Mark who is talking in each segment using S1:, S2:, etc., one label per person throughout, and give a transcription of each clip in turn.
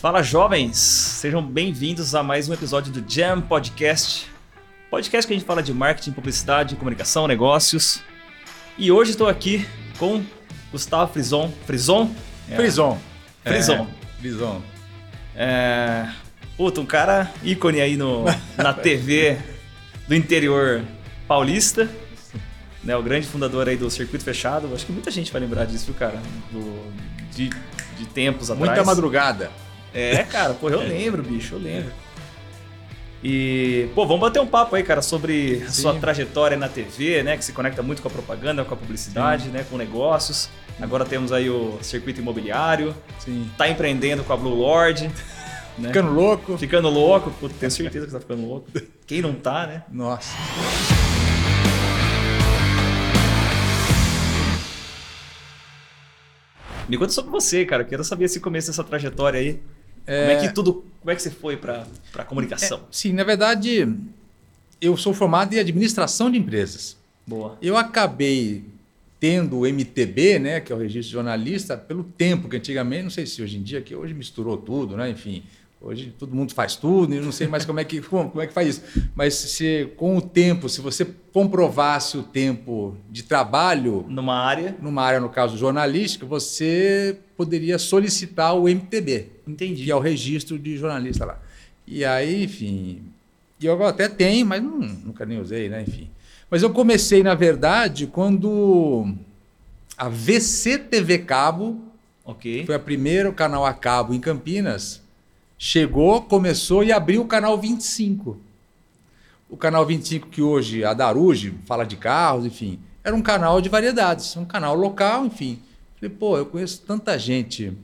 S1: Fala jovens, sejam bem-vindos a mais um episódio do Jam Podcast. Podcast que a gente fala de marketing, publicidade, comunicação, negócios. E hoje estou aqui com Gustavo Frison. Frison?
S2: É. Frison.
S1: Frison.
S2: É, Frison.
S1: É... Puta, um cara ícone aí no, na TV do interior paulista. Né, o grande fundador aí do Circuito Fechado. Acho que muita gente vai lembrar disso, viu, cara? Do, de, de tempos atrás.
S2: Muita madrugada.
S1: É, cara, pô, eu lembro, bicho, eu lembro. E, pô, vamos bater um papo aí, cara, sobre a sua trajetória na TV, né? Que se conecta muito com a propaganda, com a publicidade, Sim. né? Com negócios. Agora temos aí o circuito imobiliário.
S2: Sim.
S1: Tá empreendendo com a Blue Lord.
S2: Né? Ficando louco.
S1: Ficando louco. Pô, tenho certeza que você tá ficando louco. Quem não tá, né?
S2: Nossa.
S1: Me conta sobre você, cara. Quero saber esse começo dessa trajetória aí. É... Como é que tudo. Como é que você foi para a comunicação? É,
S2: sim, na verdade, eu sou formado em administração de empresas.
S1: Boa.
S2: Eu acabei tendo o MTB, né, que é o registro de jornalista, pelo tempo que antigamente, não sei se hoje em dia, que hoje misturou tudo, né, enfim, Hoje todo mundo faz tudo, eu não sei mais como é que, como, como é que faz isso. Mas se com o tempo, se você comprovasse o tempo de trabalho
S1: numa área,
S2: numa área no caso jornalística, você poderia solicitar o MTB,
S1: Entendi.
S2: que é o registro de jornalista lá. E aí, enfim, eu até tenho, mas não, nunca nem usei, né, enfim. Mas eu comecei, na verdade, quando a VC TV Cabo,
S1: okay.
S2: foi a primeiro canal a cabo em Campinas, chegou, começou e abriu o canal 25. O canal 25 que hoje a Daruge fala de carros, enfim, era um canal de variedades, um canal local, enfim. Falei, pô, eu conheço tanta gente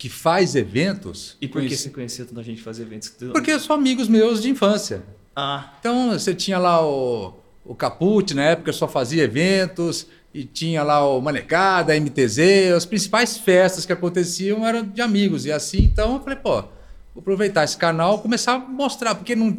S2: que faz eventos.
S1: E por que você conhecia tanta gente que faz eventos?
S2: Porque são amigos meus de infância.
S1: Ah.
S2: Então você tinha lá o, o Caput, na época só fazia eventos, e tinha lá o Manecada, a MTZ, as principais festas que aconteciam eram de amigos. E assim, então eu falei, pô, vou aproveitar esse canal e começar a mostrar, porque não,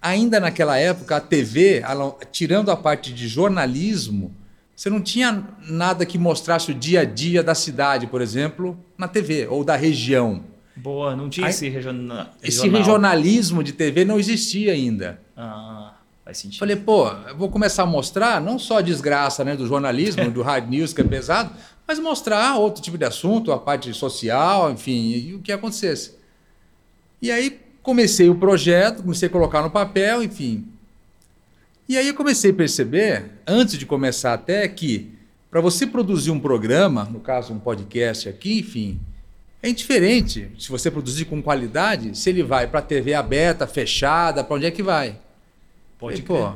S2: ainda naquela época a TV, ela, tirando a parte de jornalismo, você não tinha nada que mostrasse o dia a dia da cidade, por exemplo, na TV, ou da região.
S1: Boa, não tinha Aí, esse regional.
S2: Esse regionalismo de TV não existia ainda.
S1: Ah. Faz sentido.
S2: Falei, pô, vou começar a mostrar não só a desgraça né, do jornalismo, do hard news que é pesado, mas mostrar outro tipo de assunto, a parte social, enfim, e o que acontecesse. E aí comecei o projeto, comecei a colocar no papel, enfim. E aí eu comecei a perceber, antes de começar até, que para você produzir um programa, no caso um podcast aqui, enfim, é indiferente se você produzir com qualidade, se ele vai para TV aberta, fechada, para onde é que vai.
S1: Pode e, pô,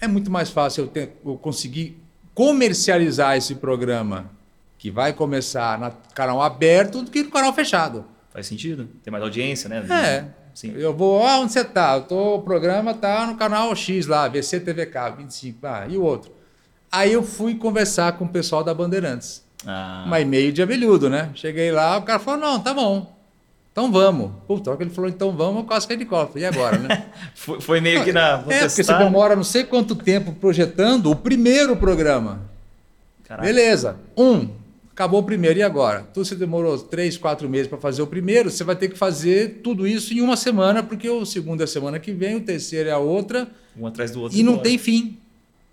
S2: é muito mais fácil eu, ter, eu conseguir comercializar esse programa que vai começar no canal aberto do que no canal fechado.
S1: Faz sentido. Tem mais audiência, né?
S2: É. Sim. Eu vou, ah, onde você tá? Eu tô, o programa tá no canal X lá, VCTVK, 25, ah, e o outro. Aí eu fui conversar com o pessoal da Bandeirantes.
S1: Ah.
S2: Mas meio de abelhudo, né? Cheguei lá, o cara falou: não, tá bom. Então vamos. Puta, que ele falou, então vamos, eu quase caí de copa. E agora, né?
S1: foi, foi, meio que na.
S2: é, porque você demora não sei quanto tempo projetando o primeiro programa.
S1: Caraca.
S2: Beleza. Um. Acabou o primeiro. E agora? Tu você demorou três, quatro meses para fazer o primeiro, você vai ter que fazer tudo isso em uma semana, porque o segundo é a semana que vem, o terceiro é a outra.
S1: Um atrás do outro.
S2: E não tem fim.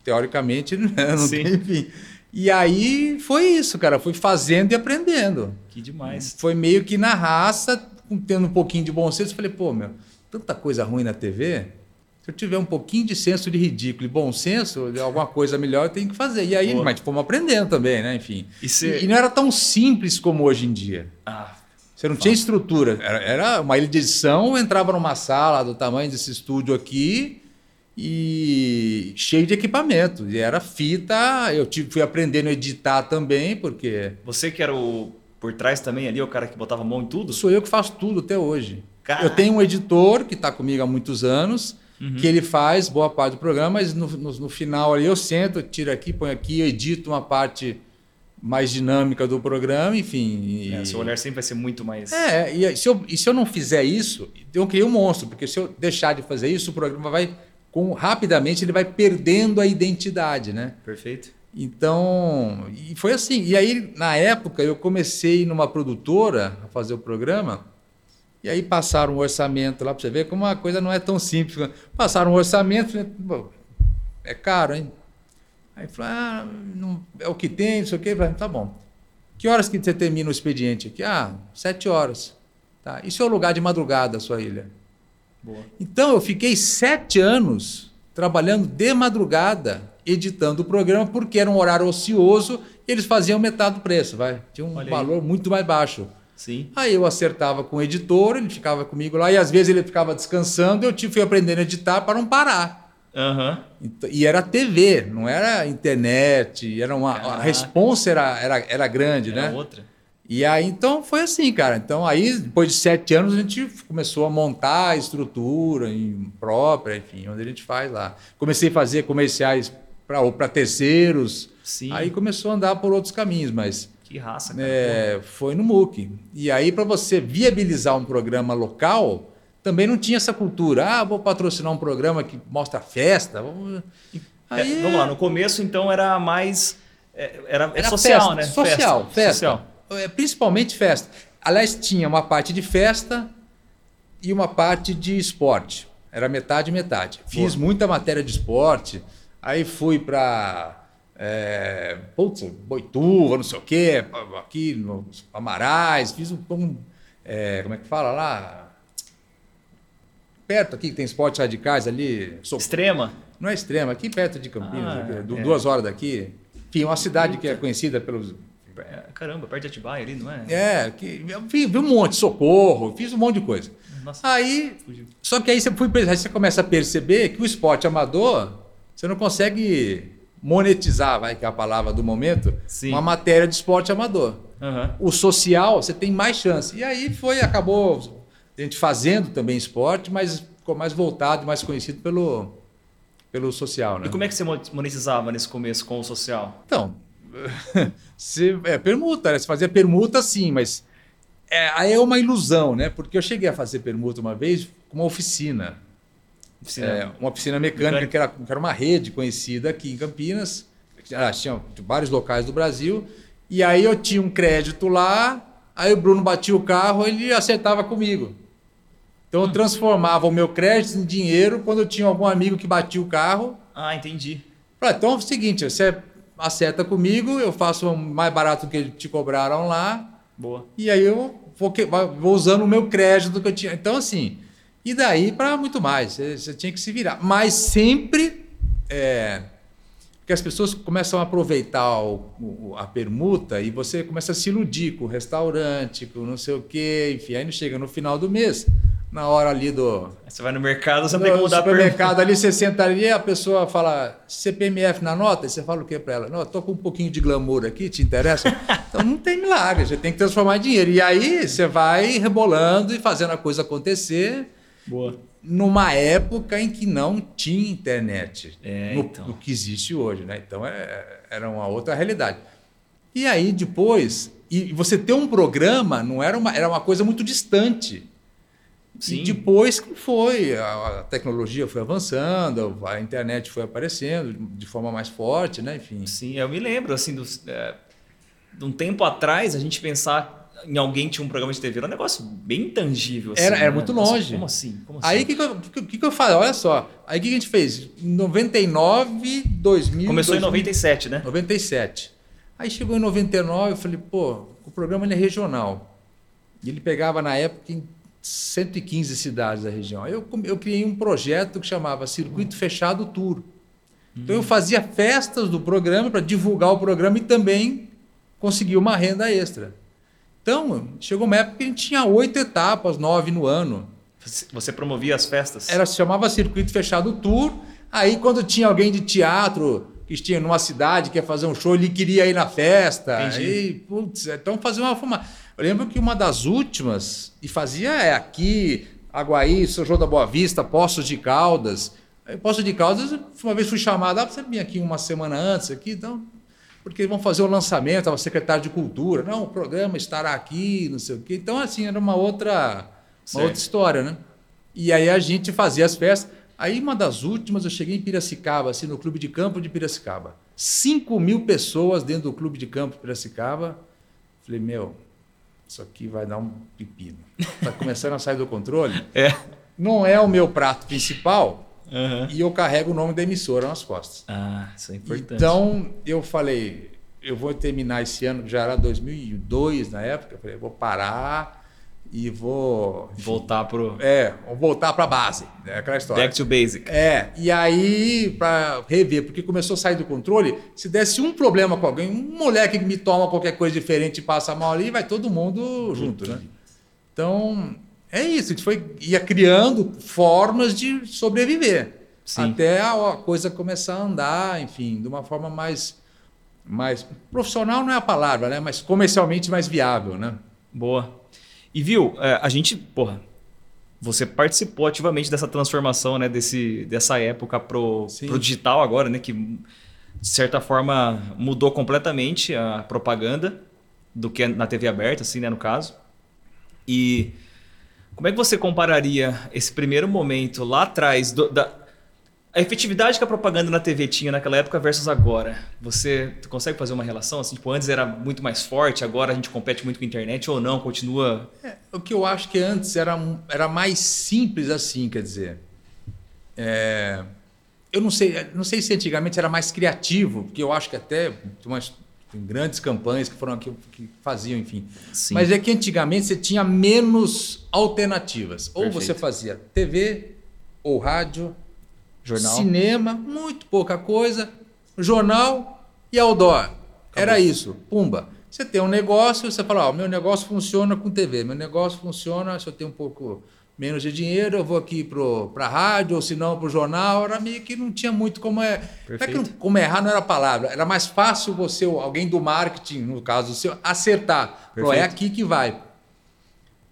S2: Teoricamente, não
S1: Sim.
S2: tem fim. E aí foi isso, cara. Fui fazendo e aprendendo.
S1: Que demais.
S2: Foi meio que na raça, tendo um pouquinho de bom senso, falei, pô, meu, tanta coisa ruim na TV, se eu tiver um pouquinho de senso de ridículo e bom senso, alguma coisa melhor eu tenho que fazer. E aí, Boa. mas fomos aprendendo também, né? Enfim.
S1: E,
S2: e, não era tão simples como hoje em dia.
S1: Ah,
S2: você não tinha estrutura. Era, era uma ilha de edição, entrava numa sala do tamanho desse estúdio aqui e cheio de equipamento. E era fita, eu tive, fui aprendendo a editar também, porque.
S1: Você que era o por trás também ali, o cara que botava a mão em tudo?
S2: Sou eu que faço tudo até hoje. Eu tenho um editor que está comigo há muitos anos, uhum. que ele faz boa parte do programa, mas no, no, no, final ali eu sento, tiro aqui, ponho aqui, edito uma parte mais dinâmica do programa, enfim.
S1: E... É, seu olhar sempre vai ser muito mais.
S2: É, e se, eu, e se eu não fizer isso, eu criei um monstro, porque se eu deixar de fazer isso, o programa vai. Com, rapidamente ele vai perdendo a identidade, né?
S1: Perfeito.
S2: Então, e foi assim. E aí, na época, eu comecei numa produtora a fazer o programa E aí passaram um orçamento lá para você ver como a coisa não é tão simples. Passaram um orçamento, "Pô, é caro, hein? Aí falou, ah, não, é o que tem, não sei o quê. Falei, tá bom. Que horas que você termina o expediente aqui? Ah, sete horas. Tá. Isso é o lugar de madrugada, sua ilha.
S1: Boa.
S2: Então eu fiquei sete anos trabalhando de madrugada, editando o programa, porque era um horário ocioso e eles faziam metade do preço, vai. Tinha um valor muito mais baixo.
S1: Sim.
S2: Aí eu acertava com o editor, ele ficava comigo lá, e às vezes ele ficava descansando, eu tive, fui aprendendo a editar para não parar. Então, E era TV, não era internet, era uma, a responsa era, era, era grande,
S1: Era
S2: né?
S1: outra.
S2: E aí, então, foi assim, cara. Então, aí, depois de sete anos, a gente começou a montar a estrutura em própria, enfim, onde a gente faz lá. Comecei a fazer comerciais para terceiros.
S1: Sim.
S2: Aí começou a andar por outros caminhos, mas
S1: Que raça, cara.
S2: é, foi no MOOC. E aí, para você viabilizar um programa local, também não tinha essa cultura. Ah, vou patrocinar um programa que mostra festa. vamos-
S1: É,
S2: Aí,
S1: vamos lá, no começo então era mais. é, Era, é
S2: Era
S1: social,
S2: festa,
S1: né?
S2: Social, festa.
S1: Social.
S2: É, Principalmente festa. Aliás, tinha uma parte de festa e uma parte de esporte. Era metade metade. Fiz
S1: Boa.
S2: muita matéria de esporte. Aí fui para é, putz, Boituva, não sei o quê, aqui nos Amarais. Fiz um, um, é, como é que fala lá? Perto aqui que tem esportes radicais ali. Sou-
S1: Extrema.
S2: não é extremo, aqui perto de Campinas,
S1: Ah,
S2: aqui,
S1: é.
S2: duas horas daqui. Enfim, uma cidade que é conhecida pelos.
S1: É, Caramba, perto de Atibaia ali, não é?
S2: É, que, vi, vi um monte, socorro, fiz um monte de coisa.
S1: Nossa,
S2: Aí,
S1: fugiu.
S2: só que aí você, aí você começa a perceber que o esporte amador, você não consegue monetizar, vai, que é a palavra do momento,
S1: Sim.
S2: uma matéria de esporte amador.
S1: Aham.
S2: O social, você tem mais chance. E aí foi, acabou a gente fazendo também esporte, mas ficou mais voltado, mais conhecido pelo, pelo social, né?
S1: E como é que você monetizava nesse começo com o social?
S2: Então, você, é permuta, né? Você fazia permuta sim, mas é, aí é uma ilusão, né? Porque eu cheguei a fazer permuta uma vez com uma oficina,
S1: Oficina.
S2: é, uma oficina mecânica,
S1: Mecânica.
S2: Que, era, que era uma rede conhecida aqui em Campinas, ah, tinha vários locais do Brasil, e aí eu tinha um crédito lá, aí o Bruno batia o carro, ele acertava comigo. Então eu transformava o meu crédito em dinheiro quando eu tinha algum amigo que batia o carro,
S1: Ah, entendi.
S2: Falei, então é o seguinte, você acerta comigo, eu faço mais barato do que te cobraram lá,
S1: Boa.
S2: e aí eu vou, vou usando o meu crédito que eu tinha. Então, assim, e daí para muito mais, você, você tinha que se virar. Mas sempre é, que as pessoas começam a aproveitar o- o- a permuta e você começa a se iludir com o restaurante, com não sei o quê, enfim, aí não chega no final do mês, na hora ali do,
S1: Você vai no mercado, você não tem
S2: no
S1: como dar
S2: supermercado ali, você senta ali, a pessoa fala CPMF na nota, e você fala o que para ela? Não, eu tô com um pouquinho de glamour aqui, te interessa? então não tem milagre, você tem que transformar em dinheiro. E aí você vai rebolando e fazendo a coisa acontecer
S1: Boa.
S2: numa época em que não tinha internet,
S1: É,
S2: no,
S1: então.
S2: no que existe hoje, né? Então é- era uma outra realidade. E aí depois, e você ter um programa não era uma, era uma coisa muito distante.
S1: Sim.
S2: E depois que foi, a, a tecnologia foi avançando, a internet foi aparecendo de forma mais forte, né? Enfim.
S1: Sim, eu me lembro, assim, dos, é, de um tempo atrás, a gente pensar em alguém tinha um programa de TV era um negócio bem intangível. Assim,
S2: Era- era
S1: né?
S2: muito longe.
S1: Como assim? Como assim?
S2: Aí o que, que, eu- que, que eu falei? Olha só, aí o que, a gente fez? Em 99, 2000.
S1: Começou em
S2: 2000,
S1: 97, né?
S2: 97. Aí chegou em 99, eu falei, pô, o programa ele é regional. E ele pegava na época em 115 cidades da região. Aí eu, eu criei um projeto que chamava Circuito Fechado Tour. Então eu fazia festas do programa para divulgar o programa e também conseguir uma renda extra. Então, chegou uma época que a gente tinha oito etapas, nove no ano.
S1: Você- promovia as festas?
S2: Era, se chamava Circuito Fechado Tour. Aí, quando tinha alguém de teatro que tinha numa cidade, que ia fazer um show, ele queria ir na festa.
S1: Entendi.
S2: Putz, então fazia uma. Eu lembro que uma das últimas, e fazia é aqui, Aguaí, São João da Boa Vista, Poços de Caldas. Poços de Caldas, uma vez fui chamado, ah, você vir aqui uma semana antes, aqui, então, porque vão fazer o lançamento, estava secretário de Cultura. Não, o programa estará aqui, não sei o quê. Então, assim, era uma outra, uma outra história, né? E aí a gente fazia as festas. Aí uma das últimas eu cheguei em Piracicaba, assim, no Clube de Campo de Piracicaba. 5 mil pessoas dentro do Clube de Campo de Piracicaba. Falei, meu, isso aqui vai dar um pepino. Está começando a sair do controle.
S1: É.
S2: Não é o meu prato principal
S1: Aham.
S2: e eu carrego o nome da emissora nas costas.
S1: Ah, isso é importante.
S2: Então, eu falei, eu vou terminar esse ano, que já era 2002 na época, eu falei, vou parar e vou...
S1: Voltar pro
S2: É, vou voltar para a base, é aquela história.
S1: back to basic.
S2: É, e aí, para rever, porque começou a sair do controle, se desse um problema com alguém, um moleque que me toma qualquer coisa diferente e passa mal ali, vai todo mundo junto, né? Então, é isso, a gente foi, ia criando formas de sobreviver.
S1: Sim.
S2: Até a coisa começar a andar, enfim, de uma forma mais, mais. Profissional não é a palavra, né? Mas comercialmente mais viável, né?
S1: Boa. E viu, é, a gente, porra, você participou ativamente dessa transformação, né, desse, dessa época pro,
S2: Sim.
S1: pro digital agora, né, que de certa forma mudou completamente a propaganda do que é na TV aberta, assim, né, no caso. E como é que você compararia esse primeiro momento lá atrás do- da a efetividade que a propaganda na TV tinha naquela época versus agora? Você consegue fazer uma relação assim? Tipo, antes era muito mais forte, agora a gente compete muito com a internet ou não? Continua
S2: É, o que eu acho que antes era, era mais simples assim, quer dizer. É, eu não sei, não sei se antigamente era mais criativo, porque eu acho que até tem grandes campanhas que foram aqui que faziam, enfim.
S1: Sim.
S2: Mas é que antigamente você tinha menos alternativas. Ou
S1: Perfeito.
S2: você fazia TV, ou rádio,
S1: jornal?
S2: cinema, muito pouca coisa, jornal e outdoor. Era isso, pumba. Você tem um negócio, você fala, ó, meu negócio funciona com TV, meu negócio funciona, se eu tenho um pouco menos de dinheiro, eu vou aqui para a rádio, ou se não para o jornal, era meio que não tinha muito como é. Não é que como errar não era a palavra, era mais fácil você, alguém do marketing, no caso do seu, acertar. Falou, é aqui que vai.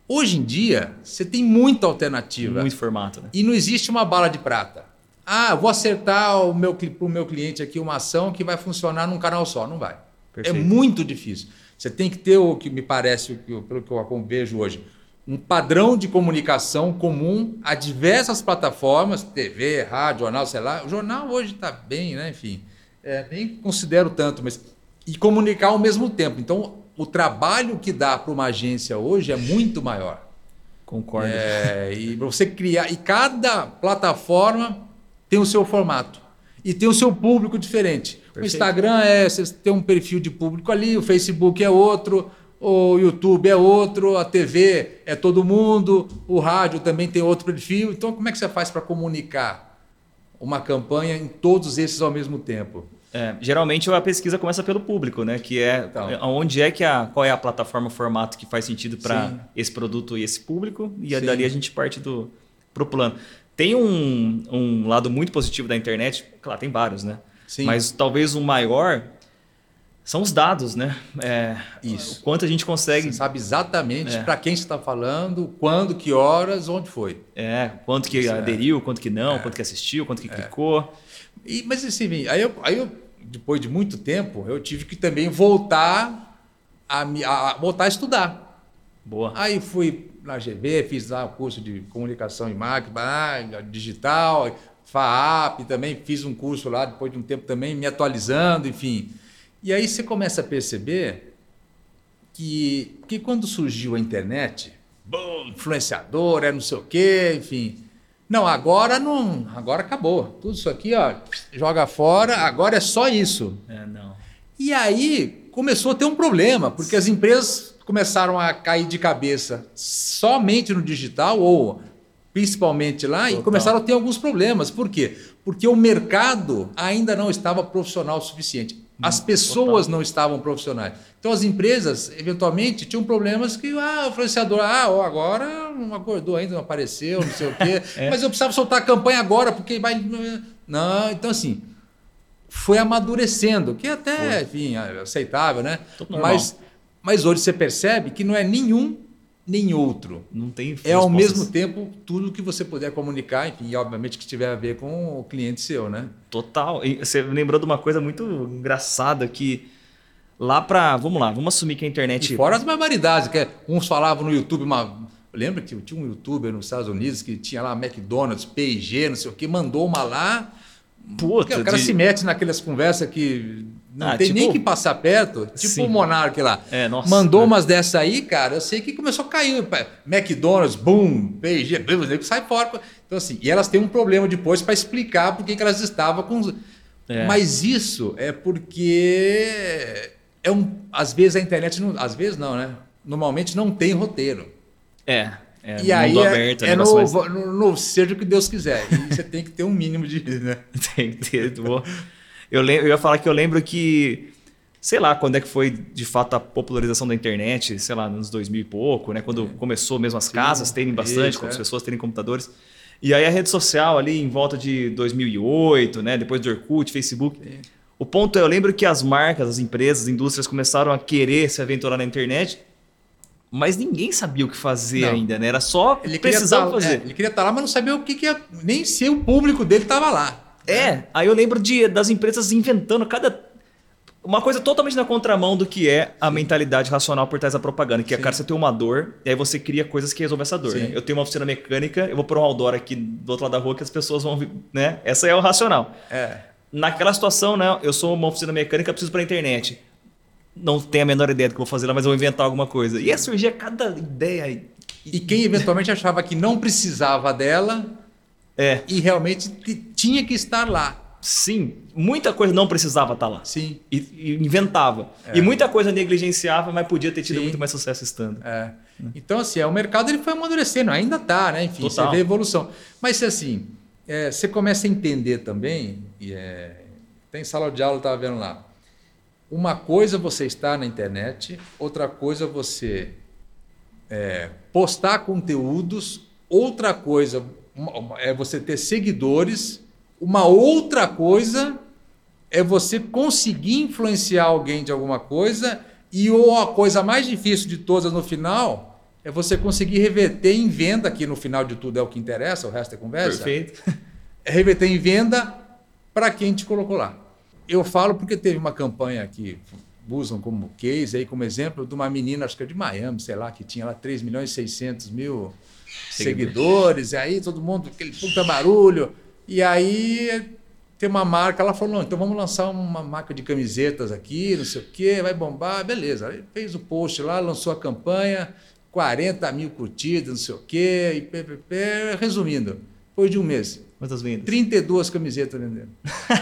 S2: Hoje em dia, você tem muita alternativa.
S1: Muito formato, né?
S2: E não existe uma bala de prata. Ah, vou acertar o meu, para o meu cliente aqui uma ação que vai funcionar num canal só. Não vai.
S1: Perfeito.
S2: É muito difícil. Você tem que ter o que me parece, pelo que eu vejo hoje, um padrão de comunicação comum a diversas plataformas, TV, rádio, jornal, sei lá. O jornal hoje está bem, né? Enfim, é, nem considero tanto, mas. E comunicar ao mesmo tempo. Então, o trabalho que dá para uma agência hoje é muito maior.
S1: Concordo.
S2: É, e você criar. E cada plataforma tem o seu formato. E tem o seu público diferente. O
S1: Perfeito.
S2: Instagram é. Você tem um perfil de público ali, o Facebook é outro, o YouTube é outro, a TV é todo mundo, o rádio também tem outro perfil. Então, como é que você faz para comunicar uma campanha em todos esses ao mesmo tempo?
S1: É, geralmente a pesquisa começa pelo público, né? Que é
S2: Então.
S1: onde é que a qual é a plataforma, o formato que faz sentido para esse produto e esse público e
S2: Sim.
S1: dali a gente parte do pro plano. Tem um, um lado muito positivo da internet, claro, tem vários, né?
S2: Sim.
S1: Mas talvez o maior são os dados, né? É,
S2: Isso.
S1: O quanto a gente consegue,
S2: Você sabe exatamente
S1: É.
S2: para quem você está falando, quando, que horas, onde foi.
S1: é, quanto que
S2: Isso, é.
S1: aderiu, quanto que não, quanto que assistiu, quanto que clicou.
S2: E, mas assim, aí eu, aí eu, depois de muito tempo, eu tive que também voltar a, a- voltar a estudar.
S1: Boa.
S2: Aí fui na GV, fiz lá o curso de comunicação e marketing, ah, digital, FAAP também, fiz um curso lá depois de um tempo também, me atualizando, enfim. E aí você começa a perceber que, que quando surgiu a internet, bom, influenciador, é não sei o quê, enfim. Não, agora não, agora acabou. Tudo isso aqui, ó, joga fora, agora é só isso.
S1: É, não.
S2: E aí começou a ter um problema, porque as empresas começaram a cair de cabeça somente no digital ou principalmente lá e
S1: Total.
S2: começaram a ter alguns problemas. Por quê? Porque o mercado ainda não estava profissional o suficiente. As pessoas não estavam profissionais. Então as empresas, eventualmente, tinham problemas que ah, o influenciador, ah, ó, agora não acordou ainda, não apareceu, não sei o quê. Mas eu precisava soltar a campanha agora, porque vai. Não, então assim, foi amadurecendo, que até, enfim, é aceitável, né? Mas, mas hoje você percebe que não é nenhum nem outro.
S1: Não tem
S2: É ao mesmo tempo tudo que você puder comunicar, enfim, e obviamente que tiver a ver com o cliente seu, né?
S1: Total. E você lembrou de uma coisa muito engraçada que lá pra. Vamos lá, vamos assumir que a internet.
S2: E fora as barbaridades, que é- uns falavam no YouTube, uma, lembra que tinha um youtuber nos Estados Unidos que tinha lá McDonald's, P&G, não sei o que, mandou uma lá.
S1: Puta,
S2: o cara
S1: de-
S2: se mete naquelas conversas que Não
S1: Ah,
S2: tem
S1: tipo-
S2: nem que passar perto. Tipo
S1: Sim.
S2: o Monark lá.
S1: É, nossa.
S2: Mandou
S1: É.
S2: umas dessa aí, cara. Eu sei que começou a cair. McDonald's, boom, P&G, sai fora. Então, assim, e elas têm um problema depois para explicar por que elas estavam com. os-
S1: É.
S2: Mas isso é porque. É um, às vezes a internet. Não, às vezes não, né? Normalmente não tem roteiro.
S1: É. É,
S2: e aí
S1: mundo
S2: é,
S1: aberto,
S2: é
S1: negócio
S2: no,
S1: mais-
S2: no, no- seja o que Deus quiser. E você tem que ter um mínimo de. Né?
S1: Tem que ter. boa. Eu, eu ia falar que eu lembro que, sei lá, quando é que foi de fato a popularização da internet, sei lá, nos 2000 e pouco, né? Quando começou mesmo as casas terem bastante,
S2: isso,
S1: quando as
S2: é.
S1: pessoas terem computadores. E aí a rede social ali em volta de 2008, né? Depois do Orkut, Facebook. O ponto é, eu lembro que as marcas, as empresas, as indústrias começaram a querer se aventurar na internet, mas ninguém sabia o que fazer
S2: Não.
S1: ainda, né? Era só
S2: Ele
S1: precisava
S2: tá-
S1: fazer.
S2: é, ele queria estar lá, mas não sabia o que, que ia. Nem se o público dele estava lá.
S1: É, aí eu lembro de, das empresas inventando cada. Uma coisa totalmente na contramão do que é a mentalidade racional por trás da propaganda, que é,
S2: Sim.
S1: cara, você tem uma dor, e aí você cria coisas que resolvem essa dor.
S2: Sim.
S1: Né? Eu tenho uma oficina mecânica, eu vou pôr um outdoor aqui do outro lado da rua que as pessoas vão. Né? Essa é o racional.
S2: É.
S1: Naquela situação, né? Eu sou uma oficina mecânica, preciso para internet. Não tenho a menor ideia do que eu vou fazer lá, mas eu vou inventar alguma coisa. E ia surgir cada ideia. e-
S2: E quem eventualmente achava que não precisava dela
S1: É,
S2: e realmente tinha que estar lá.
S1: sim, muita coisa não precisava estar lá.
S2: Sim.
S1: E, e inventava.
S2: É.
S1: E muita coisa negligenciava, mas podia ter tido
S2: Sim.
S1: muito mais sucesso estando.
S2: É. Então, assim, é, o mercado ele foi amadurecendo, ainda está, né? Enfim,
S1: Total.
S2: você vê a evolução. Mas, assim, é, você começa a entender também, e é, tem sala de aula, eu estava vendo lá. Uma coisa você está na internet, outra coisa você é, postar conteúdos, outra coisa é você ter seguidores, uma outra coisa é você conseguir influenciar alguém de alguma coisa e ou a coisa mais difícil de todas no final é você conseguir reverter em venda, que no final de tudo é o que interessa, o resto é conversa.
S1: Perfeito.
S2: É reverter em venda para quem te colocou lá. Eu falo porque teve uma campanha que usam como case, aí como exemplo, de uma menina, acho que é de Miami, sei lá, que tinha lá 3 milhões e 600 mil seguidores, e aí todo mundo, aquele puta barulho. E aí tem uma marca, ela falou, não, então vamos lançar uma marca de camisetas aqui, não sei o quê, vai bombar, beleza. Aí fez o post lá, lançou a campanha, 40 mil curtidas, não sei o quê, e pê, pê, pê. resumindo, depois de um mês,
S1: Quantas vendas?
S2: 32 camisetas vendendo.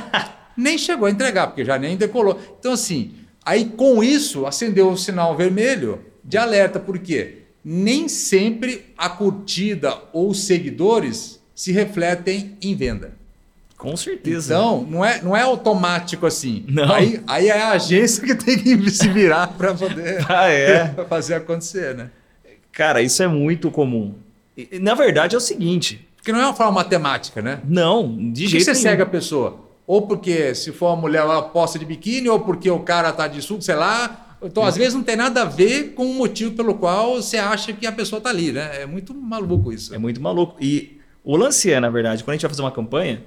S2: nem chegou a entregar, porque já nem decolou. Então, assim, aí com isso acendeu o sinal vermelho de alerta, porque nem sempre a curtida ou os seguidores se refletem em venda.
S1: Com certeza.
S2: Então, não é, não é automático assim.
S1: Não.
S2: Aí, aí é a agência que tem que se virar para poder
S1: Ah, é.
S2: fazer acontecer, né?
S1: Cara, isso é muito comum. E, na verdade é o seguinte.
S2: Porque não é uma forma matemática, né?
S1: Não, de
S2: Por que
S1: jeito
S2: você
S1: nenhum.
S2: cega a pessoa? Ou porque se for uma mulher ela posta de biquíni, ou porque o cara tá de sul, sei lá. Então, às vezes, não tem nada a ver com o motivo pelo qual você acha que a pessoa tá ali, né? É muito maluco isso.
S1: É muito maluco. E o lance é, na verdade, quando a gente vai fazer uma campanha,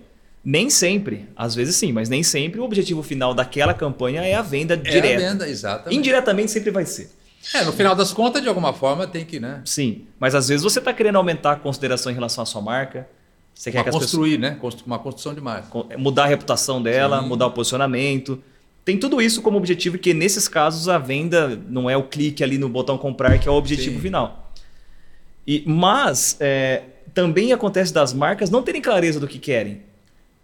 S1: nem sempre, às vezes sim, mas nem sempre o objetivo final daquela campanha é a venda
S2: É
S1: direta.
S2: a venda, exatamente.
S1: Indiretamente sempre vai ser.
S2: É, no final das contas, de alguma forma, tem que, né?
S1: Sim, mas às vezes você está querendo aumentar a consideração em relação à sua marca. Você quer
S2: Uma
S1: que as pessoas
S2: construir, né? Uma construção de marca.
S1: co- mudar a reputação dela,
S2: Sim.
S1: mudar o posicionamento. Tem tudo isso como objetivo, que nesses casos a venda não é o clique ali no botão comprar que é o objetivo
S2: Sim.
S1: final. E, mas é, também acontece das marcas não terem clareza do que querem.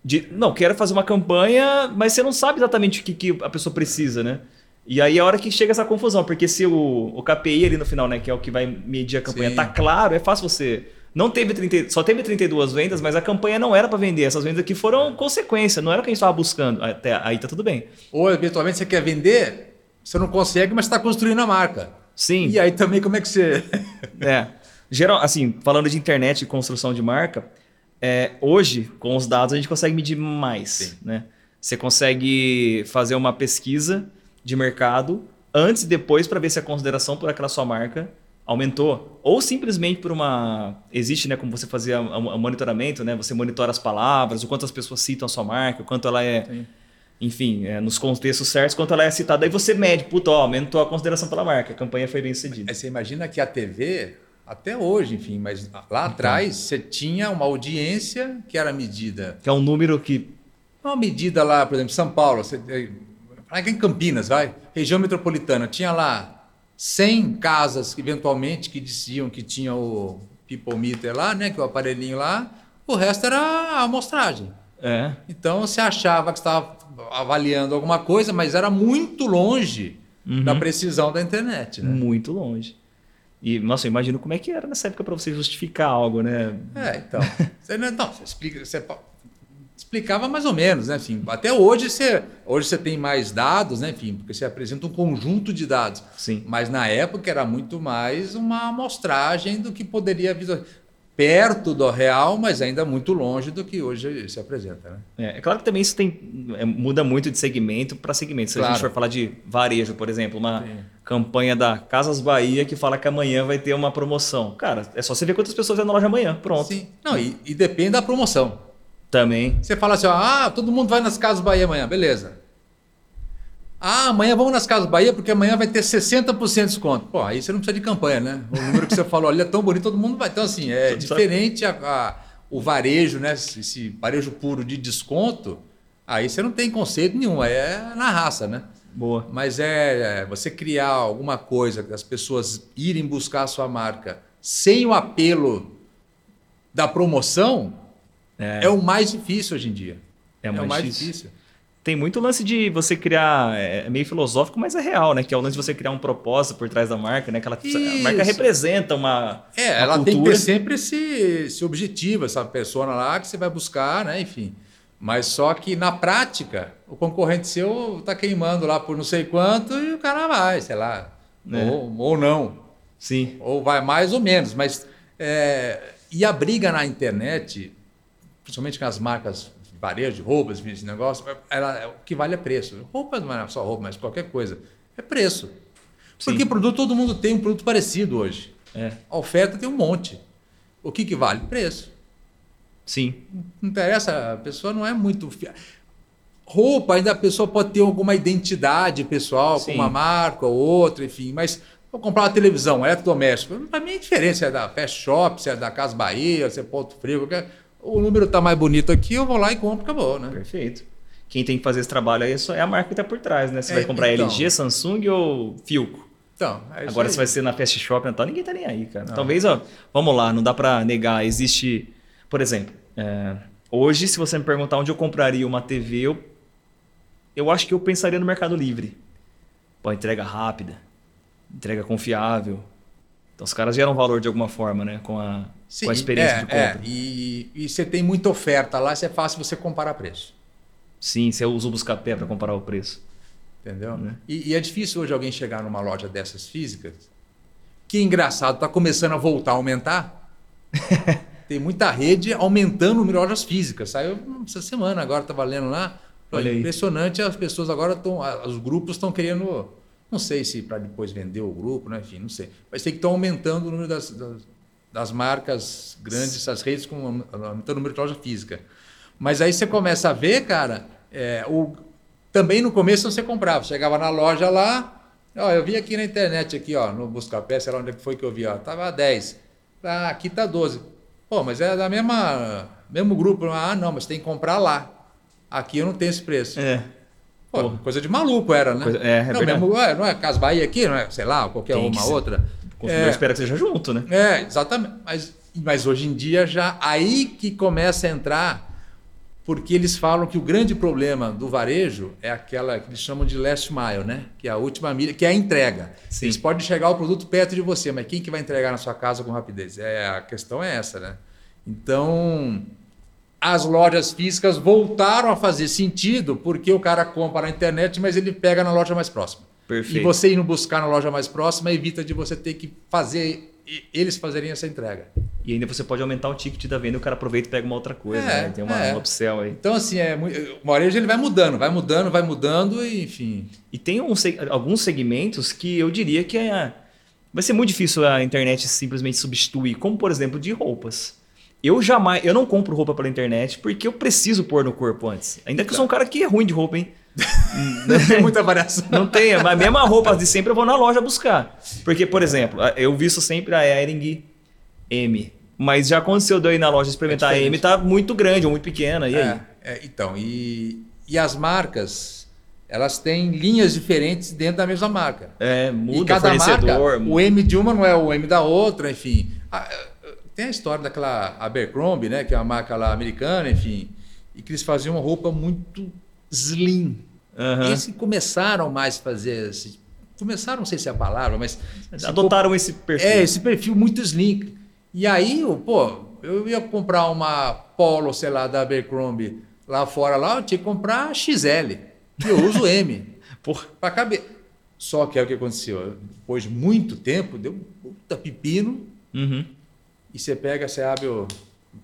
S1: De, não, quero fazer uma campanha, mas você não sabe exatamente o que, que a pessoa precisa, né? E aí é a hora que chega essa confusão, porque se o, o KPI ali no final, né, que é o que vai medir a campanha,
S2: Sim.
S1: tá claro, é fácil você. Não teve 30, só teve 32 vendas, mas a campanha não era para vender. Essas vendas aqui foram consequência, não era o que a gente estava buscando. Até aí tá tudo bem.
S2: Ou, eventualmente, você quer vender, você não consegue, mas está construindo a marca.
S1: Sim.
S2: E aí também, como é que você.
S1: É. Geral, assim, falando de internet e construção de marca, é, hoje, com os dados, a gente consegue medir mais.
S2: Sim.
S1: Né? Você consegue fazer uma pesquisa de mercado antes e depois para ver se a consideração por aquela sua marca aumentou. Ou simplesmente por uma. Existe, né, como você fazia o monitoramento, né? Você monitora as palavras, o quanto as pessoas citam a sua marca, o quanto ela é.
S2: Sim.
S1: Enfim, é, nos contextos certos, quanto ela é citada. Aí você mede, puta, ó, aumentou a consideração pela marca, a campanha foi bem sucedida.
S2: Aí você imagina que a TV, até hoje, enfim, mas lá atrás, você tinha uma audiência que era medida.
S1: Que é um número que
S2: Uma medida lá, por exemplo, São Paulo, você, aqui em Campinas, vai, região metropolitana, tinha lá 100 casas, eventualmente, que diziam que tinha o people meter lá, né, que é o aparelhinho lá, o resto era a amostragem.
S1: É.
S2: Então você achava que estava avaliando alguma coisa, mas era muito longe
S1: Uhum.
S2: da precisão da internet, né?
S1: Muito longe. E, nossa, eu imagino como é que era nessa época para você justificar algo, né?
S2: É, então. Você, não, não, você explica, você explicava mais ou menos, né? Enfim, até hoje você, hoje você tem mais dados, né? Enfim, porque você apresenta um conjunto de dados.
S1: Sim.
S2: Mas na época era muito mais uma amostragem do que poderia visualizar. Perto do real, mas ainda muito longe do que hoje se apresenta, né?
S1: É, é claro que também isso tem, é, muda muito de segmento para segmento. Se a
S2: Claro.
S1: gente for falar de varejo, por exemplo, uma
S2: Sim.
S1: campanha da Casas Bahia que fala que amanhã vai ter uma promoção. Cara, é só você ver quantas pessoas vão na loja amanhã. Pronto.
S2: Sim. Não, e, e depende da promoção.
S1: Também.
S2: Você fala assim, ó, ah, todo mundo vai nas Casas Bahia amanhã, beleza. Ah, amanhã vamos nas Casas Bahia porque amanhã vai ter 60% de desconto. Pô, aí você não precisa de campanha, né? O número que você falou ali é tão bonito, todo mundo vai. Então, assim, é diferente a, a- o varejo, né? Esse, esse varejo puro de desconto, aí você não tem conceito nenhum, aí é na raça, né?
S1: Boa.
S2: Mas é, é você criar alguma coisa que as pessoas irem buscar a sua marca sem o apelo da promoção
S1: É,
S2: é, o mais difícil hoje em dia.
S1: É
S2: o
S1: mais
S2: mais
S1: difícil.
S2: difícil.
S1: Tem muito lance de você criar, é é meio filosófico, mas é real, né? Que é o lance de você criar um propósito por trás da marca, né? Que ela, a marca representa uma,
S2: É,
S1: uma
S2: ela tem que
S1: cultura.
S2: ter sempre esse, esse objetivo, essa pessoa lá que você vai buscar, né? Enfim. Mas só que na prática, o concorrente seu tá queimando lá por não sei quanto e o cara vai, sei lá.
S1: É.
S2: Ou, ou não.
S1: Sim.
S2: Ou vai mais ou menos. Mas. é, e a briga na internet, principalmente com as marcas de varejo, de roupas, esse negócio, ela, o que vale é preço. Roupas não é só roupa, mas qualquer coisa. É preço. Porque
S1: Sim.
S2: produto, todo mundo tem um produto parecido hoje.
S1: É.
S2: A oferta tem um monte. O que, que vale? Preço.
S1: Sim.
S2: Não interessa, a pessoa não é muito. fi- Roupa, ainda a pessoa pode ter alguma identidade pessoal,
S1: Sim.
S2: com uma marca ou outra, enfim, mas vou comprar uma televisão, um eletrodoméstico. Para mim é diferente se é da Fast Shop, se é da Casa Bahia, se é Ponto Frio. qualquer- O número está mais bonito aqui, eu vou lá e compro, acabou, né?
S1: Perfeito. Quem tem que fazer esse trabalho aí é é a marca que tá por trás, né? Você
S2: É,
S1: vai comprar
S2: então.
S1: LG, Samsung ou Filco?
S2: Então, é isso
S1: Agora, se vai ser na Fast Shop, então ninguém tá nem aí, cara. Talvez, ó, vamos lá, não dá pra negar. Existe, por exemplo, é, hoje, se você me perguntar onde eu compraria uma TV, eu, eu acho que eu pensaria no Mercado Livre. Pô, entrega rápida, entrega confiável. Então, os caras geram valor de alguma forma, né? Com a,
S2: Sim,
S1: com a experiência
S2: é,
S1: de compra.
S2: é, e, e você tem muita oferta lá, é fácil você comparar preço.
S1: Sim, você usa o Buscapé para comparar o preço.
S2: Entendeu?
S1: Né?
S2: E, e é difícil hoje alguém chegar numa loja dessas físicas. Que engraçado, está começando a voltar a aumentar. Tem muita rede aumentando o número de lojas físicas. Saiu essa semana, agora estava lendo lá.
S1: Olha aí.
S2: Impressionante, as pessoas agora estão. Os grupos estão querendo. Não sei se para depois vender o grupo, né? enfim, não sei. Mas tem que estar aumentando o número das, das, das marcas grandes, essas redes, com, aumentando o número de loja física. Mas aí você começa a ver, cara, é, o, também no começo você comprava, chegava na loja lá, ó, eu vi aqui na internet, aqui, ó, no Buscapé, sei lá onde foi que eu vi, ó, tava 10. Ah, aqui tá 12. Pô, mas é da mesma mesmo grupo. Ah, não, mas tem que comprar lá. Aqui eu não tenho esse preço.
S1: É.
S2: Pô,
S1: Pô.
S2: coisa de maluco era, né?
S1: Coisa- é, é
S2: não,
S1: verdade.
S2: mesmo, não é Casa Bahia aqui, não é, sei lá, qualquer
S1: Tem
S2: uma outra.
S1: O consumidor
S2: É,
S1: espera que seja junto, né?
S2: é, exatamente. Mas, mas hoje em dia já aí que começa a entrar, porque eles falam que o grande problema do varejo é aquela que eles chamam de last mile, né? Que é a última milha, que é a entrega.
S1: Sim.
S2: Eles podem chegar o produto perto de você, mas quem que vai entregar na sua casa com rapidez? É, a questão é essa, né? Então, as lojas físicas voltaram a fazer sentido porque o cara compra na internet, mas ele pega na loja mais próxima.
S1: Perfeito.
S2: E você indo buscar na loja mais próxima evita de você ter que fazer eles fazerem essa entrega.
S1: E ainda você pode aumentar o ticket da venda e o cara aproveita e pega uma outra coisa,
S2: É,
S1: né? Tem uma,
S2: é.
S1: um upsell aí.
S2: Então, assim, é, o varejo ele vai mudando, vai mudando, vai mudando, e, enfim.
S1: E tem um alguns segmentos que eu diria que é, vai ser muito difícil a internet simplesmente substituir, como por exemplo de roupas. Eu jamais, eu não compro roupa pela internet porque eu preciso pôr no corpo antes. Ainda que eu sou um cara que é ruim de roupa, hein?
S2: Não tem muita variação.
S1: Não tem, mas a mesma roupa de sempre eu vou na loja buscar. Porque, por exemplo, eu visto sempre a Ering M. Mas já aconteceu de eu ir na loja experimentar
S2: É
S1: a M, tá muito grande ou muito pequena. E aí?
S2: É, é, então, e, e as marcas, elas têm linhas diferentes dentro da mesma marca.
S1: É, muda
S2: e cada marca,
S1: muda.
S2: o M de uma não é o M da outra, enfim. Tem a história daquela Abercrombie, né, que é uma marca lá americana, enfim, e que eles faziam uma roupa muito slim. Uhum. Eles começaram mais a fazer esse, começaram, não sei se é a palavra, mas
S1: adotaram esse perfil.
S2: É, esse perfil muito slim. E aí, pô, eu ia comprar uma Polo, sei lá, da Abercrombie lá fora lá, eu tinha que comprar XL. Eu uso M. Para caber. Só que é o que aconteceu. Depois de muito tempo, deu um puta pepino.
S1: Uhum.
S2: E você pega, você abre o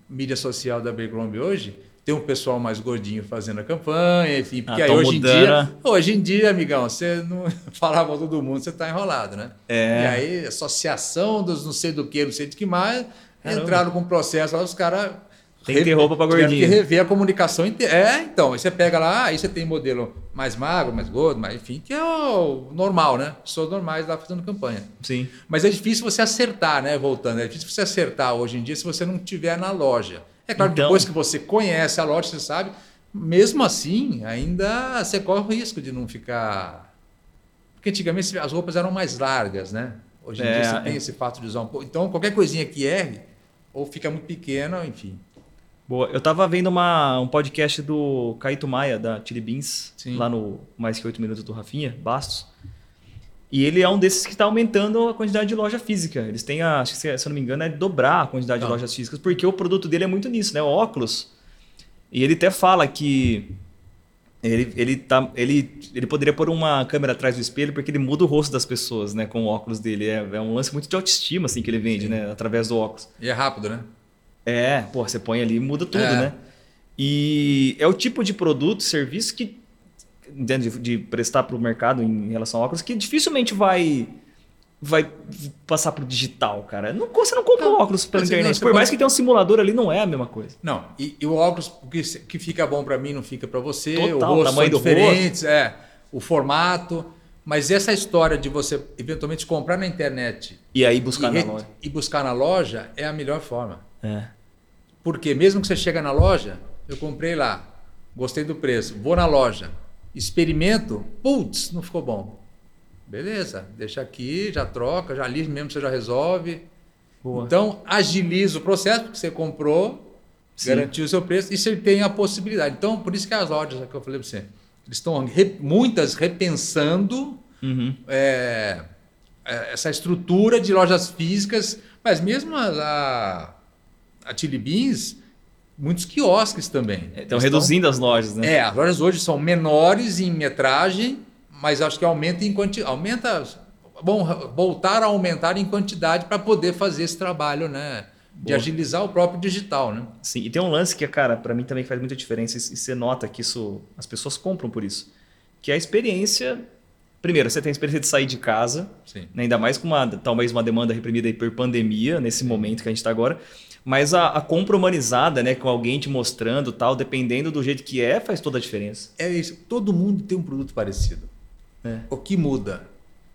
S2: mídia social da Abercrombie hoje, tem um pessoal mais gordinho fazendo a campanha, enfim, porque ah, aí hoje mudando. em dia, hoje em dia, amigão, você não falava todo mundo, você está enrolado, né?
S1: É.
S2: E aí, associação dos não sei do que, não sei de que mais, Caramba. entraram com processo lá, os caras
S1: tem que ter roupa para gordinho. Tem
S2: que rever a comunicação inteira. É, então, aí você pega lá, aí você tem modelo mais magro, mais gordo, mas enfim, que é o normal, né? Pessoas normais lá fazendo campanha.
S1: Sim.
S2: Mas é difícil você acertar, né? Voltando, é difícil você acertar hoje em dia se você não estiver na loja. É claro que então... depois que você conhece a loja, você sabe, mesmo assim, ainda você corre o risco de não ficar. Porque antigamente as roupas eram mais largas, né? Hoje em é, dia você é... tem esse fato de usar um pouco. Então, qualquer coisinha que erre, ou fica muito pequena, enfim.
S1: Boa. Eu tava vendo uma, um podcast do Caíto Maia, da Chili Beans, Sim. lá no Mais Que Oito Minutos do Rafinha, Bastos. E ele é um desses que está aumentando a quantidade de loja física. Eles têm, a, se eu não me engano, é dobrar a quantidade de lojas físicas, porque o produto dele é muito nisso, né? O óculos. E ele até fala que ele, ele, tá, ele, ele poderia pôr uma câmera atrás do espelho porque ele muda o rosto das pessoas, né? Com o óculos dele. É, é um lance muito de autoestima, assim, que ele vende, Sim. né? Através do óculos.
S2: E é rápido, né?
S1: É, pô, você põe ali e muda tudo, é. né? E é o tipo de produto, serviço que de, de prestar para o mercado em relação a óculos que dificilmente vai vai passar para o digital, cara. Não, você não compra não, óculos pela internet. Não, Por mais que tenha um simulador ali, não é a mesma coisa.
S2: Não, e, e o óculos que, que fica bom para mim não fica para você. Total, o rosto tamanho são diferentes, rosto. é, o formato. Mas essa história de você eventualmente comprar na internet
S1: e aí buscar e, na loja
S2: e buscar na loja é a melhor forma.
S1: É.
S2: Porque mesmo que você chega na loja, eu comprei lá, gostei do preço, vou na loja, experimento, putz, não ficou bom. Beleza, deixa aqui, já troca, já ali mesmo você já resolve. Boa. Então, agiliza o processo, porque você comprou, Sim. garantiu o seu preço e você tem a possibilidade. Então, por isso que as lojas, é que eu falei para você, eles estão re, muitas repensando
S1: uhum.
S2: é, é, essa estrutura de lojas físicas, mas mesmo a, a, a Chili Beans, muitos quiosques também.
S1: Estão reduzindo as lojas, né?
S2: É, as lojas hoje são menores em metragem, mas acho que aumenta em quantidade. Aumenta. Bom, voltar a aumentar em quantidade para poder fazer esse trabalho, né? De Boa. agilizar o próprio digital, né?
S1: Sim, e tem um lance que, cara, para mim também faz muita diferença, e você nota que isso as pessoas compram por isso. Que é a experiência. Primeiro, você tem a experiência de sair de casa, né? ainda mais com uma, talvez uma demanda reprimida por pandemia, nesse momento que a gente está agora. Mas a, a, compra humanizada, né, com alguém te mostrando tal, dependendo do jeito que é, faz toda a diferença.
S2: É isso. Todo mundo tem um produto parecido.
S1: É.
S2: O que muda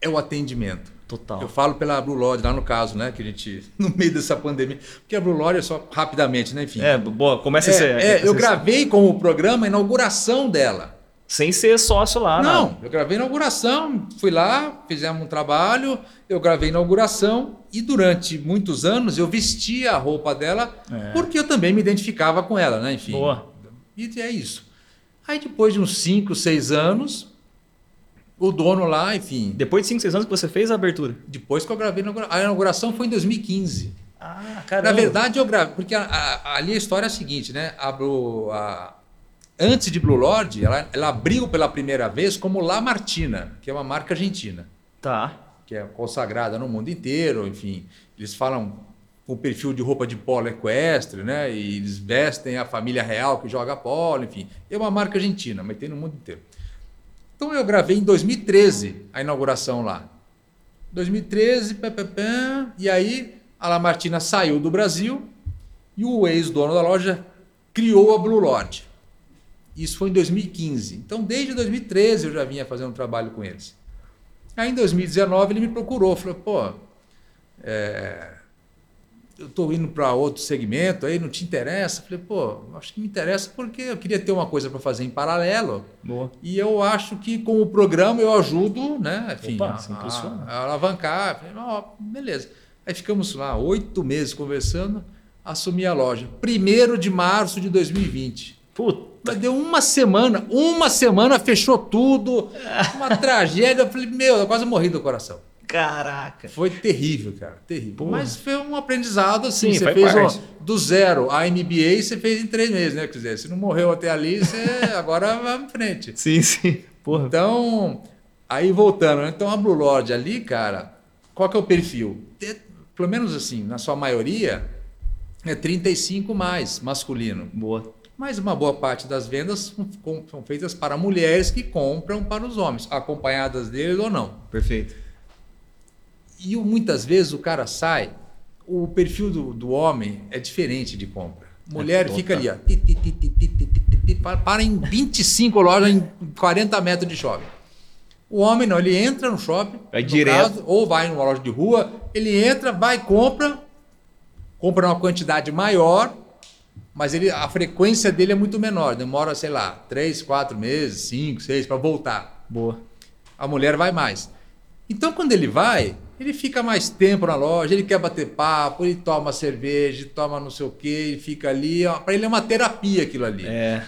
S2: é o atendimento.
S1: Total.
S2: Eu falo pela Blue Lodge, lá no caso, né? Que a gente, no meio dessa pandemia. Porque a Blue Lodge é só rapidamente, né? Enfim.
S1: É, boa, começa é, a ser.
S2: É, eu gravei com o programa a inauguração dela.
S1: Sem ser sócio lá,
S2: não. Não, eu gravei a inauguração, fui lá, fizemos um trabalho, eu gravei a inauguração e durante muitos anos eu vestia a roupa dela é. porque eu também me identificava com ela, né? Enfim.
S1: Boa.
S2: E é isso. Aí depois de uns 5, 6 anos, o dono lá, enfim.
S1: Depois de 5, 6 anos que você fez a abertura?
S2: Depois que eu gravei a inauguração. A inauguração foi em 2015.
S1: Ah, caramba.
S2: Na verdade, eu gravei. Porque a, a, ali a história é a seguinte, né? Abro a, antes de Blue Lord, ela, ela abriu pela primeira vez como La Martina, que é uma marca argentina.
S1: Tá.
S2: Que é consagrada no mundo inteiro, enfim. Eles falam com o perfil de roupa de polo equestre, né? E eles vestem a família real que joga polo, enfim. É uma marca argentina, mas tem no mundo inteiro. Então eu gravei em 2013 a inauguração lá. 2013, pé, pé, pé, e aí a La Martina saiu do Brasil e o ex-dono da loja criou a Blue Lord. Isso foi em 2015. Então, desde 2013 eu já vinha fazendo um trabalho com eles. Aí, em 2019, ele me procurou. Falou, pô, é... eu estou indo para outro segmento, aí não te interessa? Falei, pô, acho que me interessa porque eu queria ter uma coisa para fazer em paralelo.
S1: Boa.
S2: E eu acho que com o programa eu ajudo, né? Enfim,
S1: Opa,
S2: a,
S1: impulsiona.
S2: a, alavancar. Falei, ó, beleza. Aí ficamos lá oito meses conversando, assumi a loja. Primeiro de março de 2020.
S1: Puta.
S2: Mas deu uma semana, uma semana fechou tudo, uma tragédia. Eu falei, meu, eu quase morri do coração.
S1: Caraca.
S2: Foi terrível, cara, terrível.
S1: Porra.
S2: Mas foi um aprendizado assim.
S1: Sim,
S2: você fez ó, do zero a MBA, você fez em três meses, né? Quer dizer, se não morreu até ali, você agora vai em frente.
S1: Sim, sim. Porra.
S2: Então, aí voltando, né? então a Blue Lord ali, cara, qual que é o perfil? Te- Pelo menos assim, na sua maioria, é 35 mais masculino.
S1: Boa
S2: mas uma boa parte das vendas são feitas para mulheres que compram para os homens, acompanhadas deles ou não.
S1: Perfeito.
S2: E muitas vezes o cara sai, o perfil do, do homem é diferente de compra. Mulher
S1: é
S2: fica ali, ó, ti, ti, ti, para em 25 lojas, em 40 metros de shopping. O homem não, ele entra no shopping,
S1: vai
S2: no
S1: direto.
S2: Caso, ou vai numa loja de rua, ele entra, vai, compra, compra uma quantidade maior, mas ele, a frequência dele é muito menor, demora, sei lá, 3, 4 meses, 5, 6 para voltar
S1: Boa.
S2: a mulher vai mais. Então, quando ele vai, ele fica mais tempo na loja, ele quer bater papo, ele toma cerveja, toma não sei o quê, ele fica ali. Para ele é uma terapia aquilo ali.
S1: É.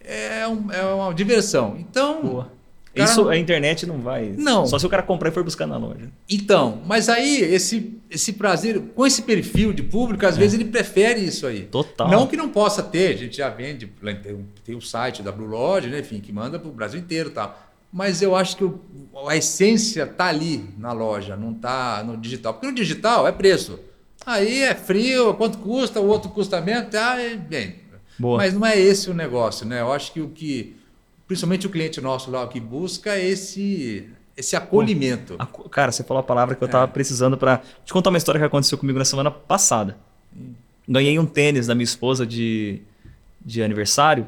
S2: É, um- é uma diversão. Então,
S1: Boa.
S2: Cara,
S1: Isso a internet não vai.
S2: Não.
S1: Só se o cara comprar e for buscar na loja.
S2: então, mas aí esse, esse prazer, com esse perfil de público, às vezes ele prefere isso aí.
S1: É. Total.
S2: Não que não possa ter, a gente já vende, tem, o- o site da Blue Lodge, né, enfim, que manda para o Brasil inteiro e tal. Mas eu acho que o- a essência tá ali na loja, não tá no digital. Porque no digital é preço. Aí é frio, quanto custa, o outro custa menos, tá, é bem.
S1: Boa.
S2: Mas não é esse o negócio, né? Eu acho que o que, principalmente o cliente nosso lá, que busca é esse, esse acolhimento.
S1: Cara, você falou a palavra que eu tava precisando pra te contar uma história que aconteceu comigo na semana passada. Ganhei um tênis da minha esposa de, de aniversário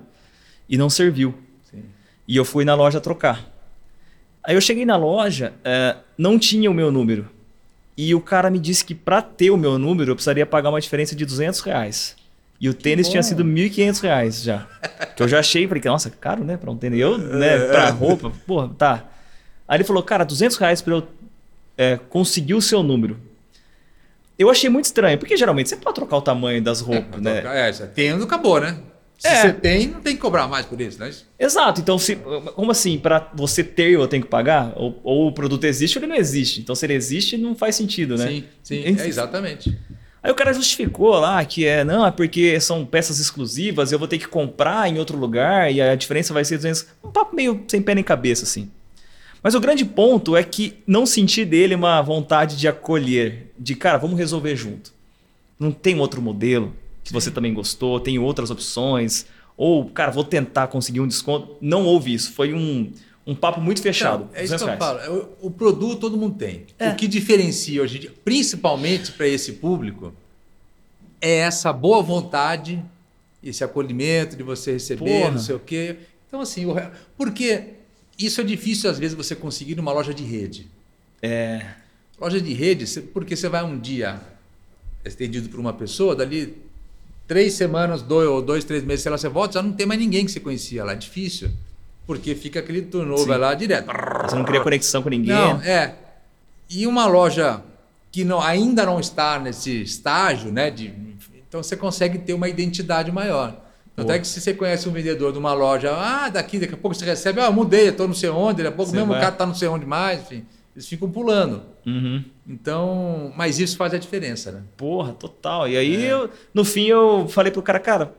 S1: e não serviu.
S2: Sim.
S1: E eu fui na loja trocar. Aí eu cheguei na loja, eh, não tinha o meu número. E o cara me disse que para ter o meu número eu precisaria pagar uma diferença de 200 reais. E o tênis tinha sido 1.500 reais já. Que eu já achei, falei, nossa, caro, né? Pra um tênis. Eu, né, pra roupa, porra, tá. Aí ele falou, cara, 200 reais pra eu eh, conseguir o seu número. Eu achei muito estranho, porque geralmente você pode trocar o tamanho das roupas, né?
S2: É, você tendo, acabou, né? Se
S1: É.
S2: você tem, não tem que cobrar mais por isso, né?
S1: Exato, então se, como assim, para você ter eu tenho que pagar? Ou, ou o produto existe ou ele não existe? Então se ele existe, não faz sentido, né?
S2: Sim, sim, é exatamente.
S1: Aí o cara justificou lá que é, não, é porque são peças exclusivas, eu vou ter que comprar em outro lugar e a diferença vai ser 200. Um papo meio sem pé nem cabeça, assim. Mas o grande ponto é que não senti dele uma vontade de acolher, de cara, vamos resolver junto. Não tem outro modelo que você também gostou, tem outras opções, ou, cara, vou tentar conseguir um desconto. Não houve isso, foi um, um papo muito fechado.
S2: Então, é isso que
S1: 200
S2: eu
S1: reais.
S2: falo. é O, o produto todo mundo tem.
S1: É.
S2: O que diferencia hoje em dia, principalmente para esse público, é essa boa vontade, esse acolhimento de você receber,
S1: Porra.
S2: não sei o quê. Então, assim, o porque isso é difícil às vezes você conseguir numa loja de rede.
S1: É,
S2: Loja de rede, porque você vai um dia estendido por uma pessoa, dali três semanas, dois ou dois, três meses, sei lá, você volta, já não tem mais ninguém que você conhecia lá. É difícil. Porque fica aquele turnover
S1: Sim.
S2: lá direto.
S1: você não cria conexão com ninguém.
S2: Não, é. E uma loja que não, ainda não está nesse estágio, né? De, então você consegue ter uma identidade maior. Tanto é que se você conhece um vendedor de uma loja, ah, daqui, daqui a pouco você recebe, ah, mudei, estou não sei onde, daqui a pouco
S1: Você
S2: mesmo o
S1: vai.
S2: cara está não sei onde mais, enfim. Eles ficam pulando.
S1: Uhum.
S2: Então, mas isso faz a diferença, né?
S1: Porra, total. E aí,
S2: É.
S1: eu, no fim, eu falei pro cara, cara,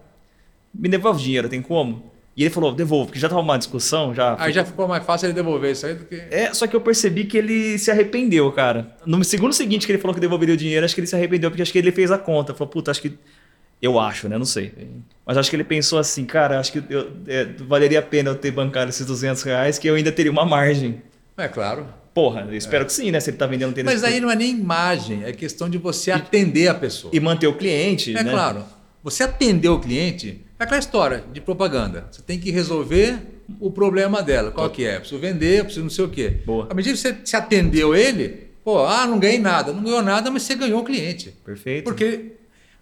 S1: me devolve o dinheiro, tem como? E ele falou, devolvo, porque já tava uma discussão, já.
S2: Aí já ficou mais fácil ele devolver isso aí do que.
S1: É, só que eu percebi que ele se arrependeu, cara. No segundo seguinte que ele falou que devolveria o dinheiro, acho que ele se arrependeu, porque acho que ele fez a conta. Falou, puta, acho que. Eu acho, né? Não sei. Mas acho que ele pensou assim, cara, acho que eu- é, valeria a pena eu ter bancado esses 200 reais, que eu ainda teria uma margem.
S2: É claro.
S1: Porra, eu espero que sim, né? Se ele tá vendendo tênis
S2: Mas aí não é nem imagem, é questão de você atender a pessoa.
S1: E manter o cliente,
S2: É
S1: né?
S2: claro. Você atender o cliente é aquela história de propaganda. Você tem que resolver o problema dela. Qual que é? Preciso vender, preciso não sei o quê.
S1: Boa.
S2: À medida que você se atendeu ele, pô, ah, não ganhei nada. Não ganhou nada, mas você ganhou o cliente.
S1: Perfeito.
S2: Porque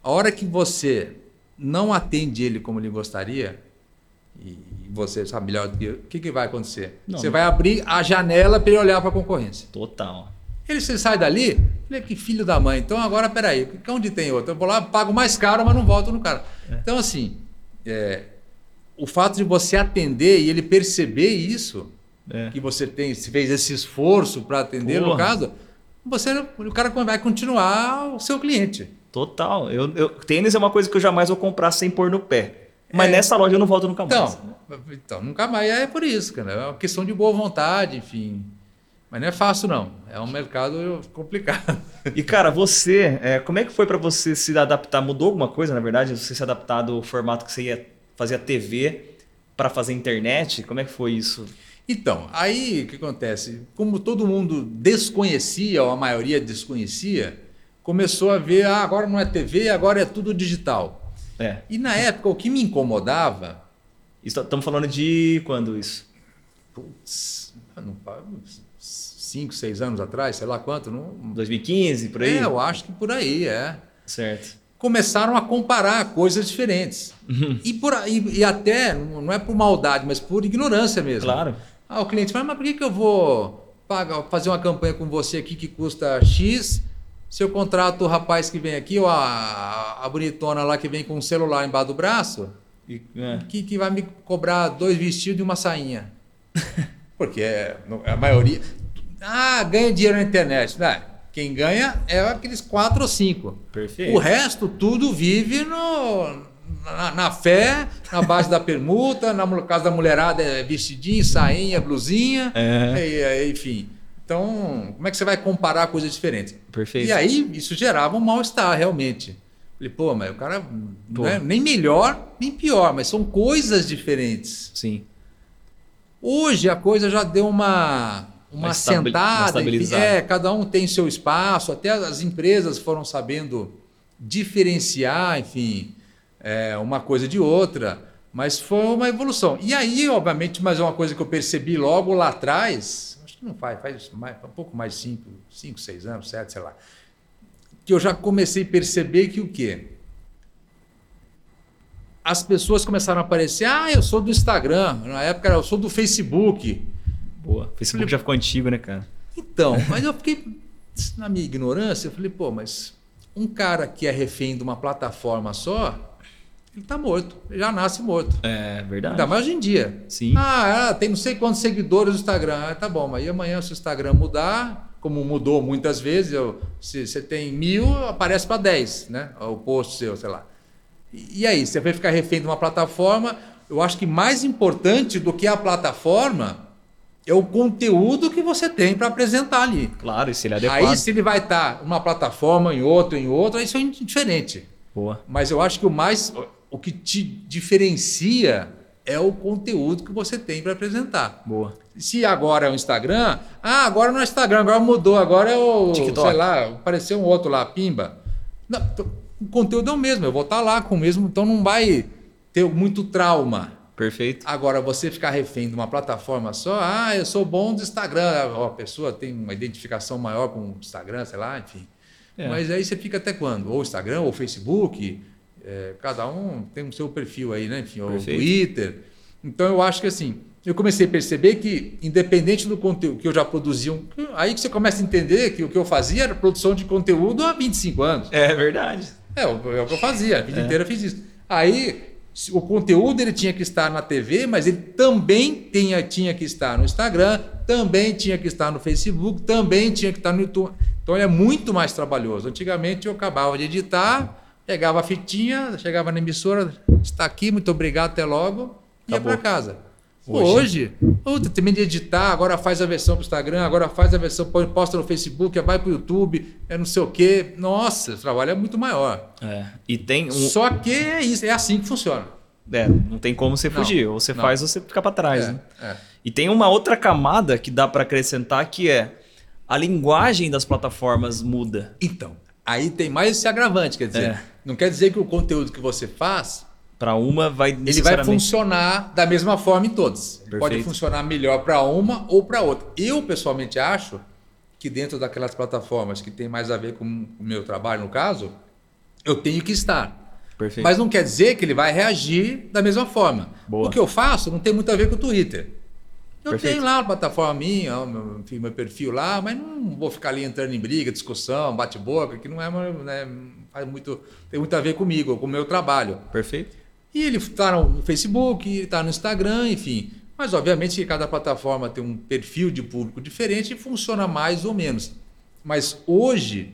S2: A hora que você não atende ele como ele gostaria, e você sabe melhor do que eu, o que, que vai acontecer?
S1: Não,
S2: você
S1: não.
S2: vai abrir a janela para ele olhar para a concorrência.
S1: Total.
S2: Ele você sai dali, ele é que filho da mãe. Então agora, peraí, onde tem outro? Eu vou lá, pago mais caro, mas não volto no cara. Então, assim, é, o fato de você atender e ele perceber isso,
S1: É.
S2: que você tem, se fez esse esforço para atender, no
S1: Porra.
S2: caso, você, o cara vai continuar o seu cliente.
S1: Total. Eu, eu- tênis é uma coisa que eu jamais vou comprar sem pôr no pé. Mas
S2: É.
S1: nessa loja eu não volto nunca mais.
S2: Então, então, nunca mais é por isso, cara. É uma questão de boa vontade, enfim. Mas não é fácil, não. É um mercado complicado.
S1: E cara, você, é, como é que foi pra você se adaptar? Mudou alguma coisa, na verdade? Você se adaptar do formato que você ia fazer a TV pra fazer internet? Como é que foi isso?
S2: Então, aí o que acontece? Como todo mundo desconhecia, ou a maioria desconhecia, começou a ver, ah, agora não é TV, agora é tudo digital.
S1: É.
S2: E na época, o que me incomodava,
S1: Estamos falando de quando isso?
S2: putz, eu não pa- cinco, seis anos atrás, sei lá quanto, não.
S1: 2015, por aí?
S2: É, eu acho que por aí, é.
S1: Certo.
S2: Começaram a comparar coisas diferentes.
S1: Uhum.
S2: E, por, aí- e até, não é por maldade, mas por ignorância mesmo.
S1: Claro.
S2: Ah, o cliente fala, mas por que, que eu vou pagar, fazer uma campanha com você aqui que custa X, se eu contrato o rapaz que vem aqui, ou a, a bonitona lá que vem com um celular embaixo do braço,
S1: E, é.
S2: que, que vai me cobrar dois vestidos e uma sainha? Porque é, no- a maioria... Ah, ganha dinheiro na internet. Não, quem ganha é aqueles quatro ou cinco.
S1: Perfeito.
S2: O resto tudo vive no, na, na fé, na base da permuta, na casa da mulherada é vestidinho, sainha, blusinha,
S1: É.
S2: e- e- enfim. Então, como é que você vai comparar coisas diferentes?
S1: Perfeito.
S2: E aí, isso gerava um mal-estar, realmente. Falei, pô, mas o cara
S1: Pô.
S2: não é nem melhor, nem pior, mas são coisas diferentes.
S1: Sim.
S2: Hoje a coisa já deu uma, uma
S1: Mais mais
S2: sentada. é, cada um tem seu espaço, até as empresas foram sabendo diferenciar, enfim, é, uma coisa de outra. Mas foi uma evolução. E aí, obviamente, mas é uma coisa que eu percebi logo lá atrás, acho que não faz, faz mais, um pouco mais de 5, 5, 6 anos, 7, sei lá. Que eu já comecei a perceber que o quê? As pessoas começaram a aparecer, ah, eu sou do Instagram, na época eu sou do Facebook.
S1: Boa. Facebook já ficou antigo, né, cara?
S2: Então, mas eu fiquei, na minha ignorância, eu falei, pô, mas um cara que é refém de uma plataforma só, ele tá morto, ele já nasce morto.
S1: É verdade.
S2: Ainda mais hoje em dia.
S1: Sim.
S2: Ah, ah, tem não sei quantos seguidores no Instagram. Ah, tá bom, mas e amanhã se o Instagram mudar, como mudou muitas vezes, eu, se você tem mil, aparece para 10, né? O post seu, sei lá. E, e aí, você vai ficar refém de uma plataforma. Eu acho que mais importante do que a plataforma é o conteúdo que você tem para apresentar ali.
S1: Claro, e se ele é adequado.
S2: Aí, se ele vai estar numa plataforma, em outra, em outra, isso é indiferente.
S1: Boa.
S2: Mas eu acho que o mais o que te diferencia é o conteúdo que você tem para apresentar.
S1: Boa.
S2: Se agora é o Instagram, ah, agora não é Instagram, agora mudou, agora é o,
S1: TikTok.
S2: sei lá, apareceu um outro lá, pimba. Não, t- o conteúdo é o mesmo, eu vou estar lá com o mesmo, então não vai ter muito trauma.
S1: Perfeito.
S2: Agora, você ficar refém de uma plataforma só, ah, eu sou bom do Instagram, a pessoa tem uma identificação maior com o Instagram, sei lá, enfim.
S1: É.
S2: Mas aí você fica até quando? Ou Instagram, ou Facebook, é, cada um tem o seu perfil aí, né? Enfim, ou
S1: Perfeito.
S2: Twitter. Então eu acho que assim, eu comecei a perceber que, independente do conteúdo que eu já produzia, um- aí que você começa a entender que o que eu fazia era produção de conteúdo há 25 anos.
S1: É verdade.
S2: É, o- é o que eu fazia, a vida
S1: É.
S2: inteira eu fiz isso. Aí, o conteúdo ele tinha que estar na TV, mas ele também tinha, tinha que estar no Instagram, também tinha que estar no Facebook, também tinha que estar no YouTube. Então é muito mais trabalhoso. Antigamente eu acabava de editar, pegava a fitinha, chegava na emissora, está aqui, muito obrigado, até logo, ia
S1: Acabou.
S2: para casa.
S1: Hoje-
S2: Hoje, puta, termina de editar, agora faz a versão para o Instagram, agora faz a versão, posta no Facebook, vai para o YouTube, é não sei o quê. Nossa, o trabalho é muito maior.
S1: É. E tem um.
S2: Só que é isso, é assim que funciona.
S1: É, não tem como você
S2: Não,
S1: fugir. Ou você
S2: não.
S1: faz ou você fica pra trás.
S2: É,
S1: né?
S2: é.
S1: E tem uma outra camada que dá pra acrescentar que é a linguagem das plataformas muda.
S2: Então, aí tem mais esse agravante, quer dizer,
S1: É.
S2: não quer dizer que o conteúdo que você faz,
S1: Pra uma vai
S2: ele vai
S1: necessariamente...
S2: funcionar da mesma forma em todos.
S1: Perfeito.
S2: Pode funcionar melhor para uma ou para outra. Eu, pessoalmente, acho que dentro daquelas plataformas que tem mais a ver com o meu trabalho, no caso, eu tenho que estar.
S1: Perfeito.
S2: Mas não quer dizer que ele vai reagir da mesma forma.
S1: Boa.
S2: O que eu faço não tem muito a ver com o Twitter. Eu
S1: Perfeito.
S2: tenho lá a plataforma minha, o meu, meu perfil lá, mas não vou ficar ali entrando em briga, discussão, bate-boca, que não é, né, faz muito, tem muito a ver comigo, com o meu trabalho.
S1: Perfeito.
S2: E ele está no Facebook, está no Instagram, enfim. Mas obviamente que cada plataforma tem um perfil de público diferente e funciona mais ou menos. Mas hoje,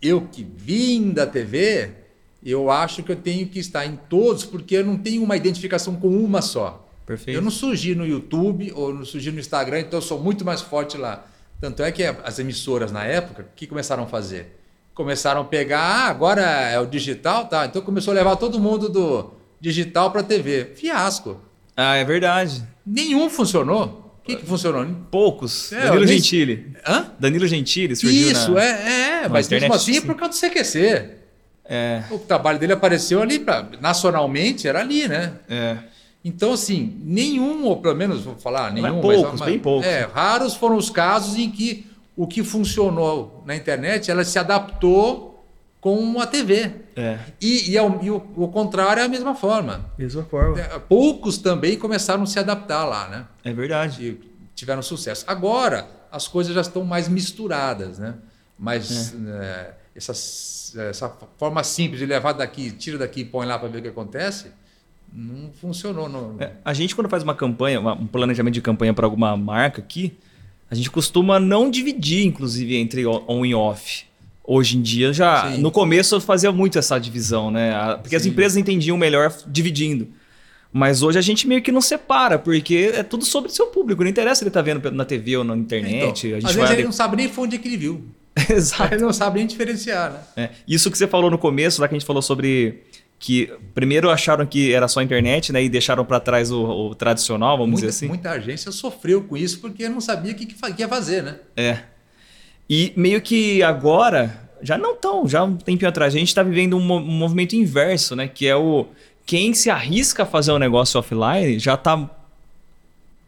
S2: eu que vim da TV, eu acho que eu tenho que estar em todos, porque eu não tenho uma identificação com uma só.
S1: Perfeito.
S2: Eu não surgi no YouTube ou não surgi no Instagram, então eu sou muito mais forte lá. Tanto é que as emissoras na época, o que começaram a fazer? Começaram a pegar, ah, agora é o digital, tá? Então começou a levar todo mundo do digital para TV. Fiasco.
S1: Ah, é verdade.
S2: Nenhum funcionou. O que, que funcionou?
S1: Poucos.
S2: É,
S1: Danilo
S2: nem-
S1: Gentili.
S2: Hã?
S1: Danilo Gentili surgiu
S2: Isso,
S1: na...
S2: é, é,
S1: na
S2: mas mesmo
S1: internet,
S2: assim é
S1: sim.
S2: por causa do CQC.
S1: É,
S2: O trabalho dele apareceu ali, pra, nacionalmente era ali, né?
S1: é.
S2: Então, assim, nenhum, ou pelo menos vou falar,
S1: é
S2: nenhum,
S1: poucos,
S2: mas,
S1: bem poucos.
S2: É, raros foram os casos em que o que funcionou na internet, ela se adaptou com a TV.
S1: É.
S2: E, e, ao- e o, o contrário é a mesma forma.
S1: Mesma forma.
S2: É, Poucos também começaram a se adaptar lá, né?
S1: É verdade.
S2: E tiveram sucesso. Agora, as coisas já estão mais misturadas, né? Mas é, essas- essa forma simples de levar daqui, tira daqui e põe lá para ver o que acontece, não funcionou. Não.
S1: É, a gente, quando faz uma campanha, uma- um planejamento de campanha para alguma marca aqui, a gente costuma não dividir, inclusive, entre on e off. Hoje em dia já.
S2: Sim.
S1: No começo eu fazia muito essa divisão, né? Porque as
S2: Sim.
S1: empresas entendiam melhor dividindo. Mas hoje a gente meio que não separa, porque é tudo sobre o seu público. Não interessa ele estar vendo na TV ou na internet.
S2: Então,
S1: a
S2: às
S1: gente
S2: vezes
S1: vai
S2: ele não sabe nem onde é que ele viu.
S1: Exato.
S2: Ele não sabe nem diferenciar, né?
S1: É, Isso que você falou no começo, lá que a gente falou sobre que primeiro acharam que era só internet, né? E deixaram para trás o, o tradicional, vamos
S2: Muita,
S1: dizer assim.
S2: muita agência sofreu com isso porque não sabia o que, que ia fazer, né?
S1: É. E meio que agora, já não tão, já um tempinho atrás, a gente está vivendo um, mo- movimento inverso, né? Que é o quem se arrisca a fazer um negócio offline já tá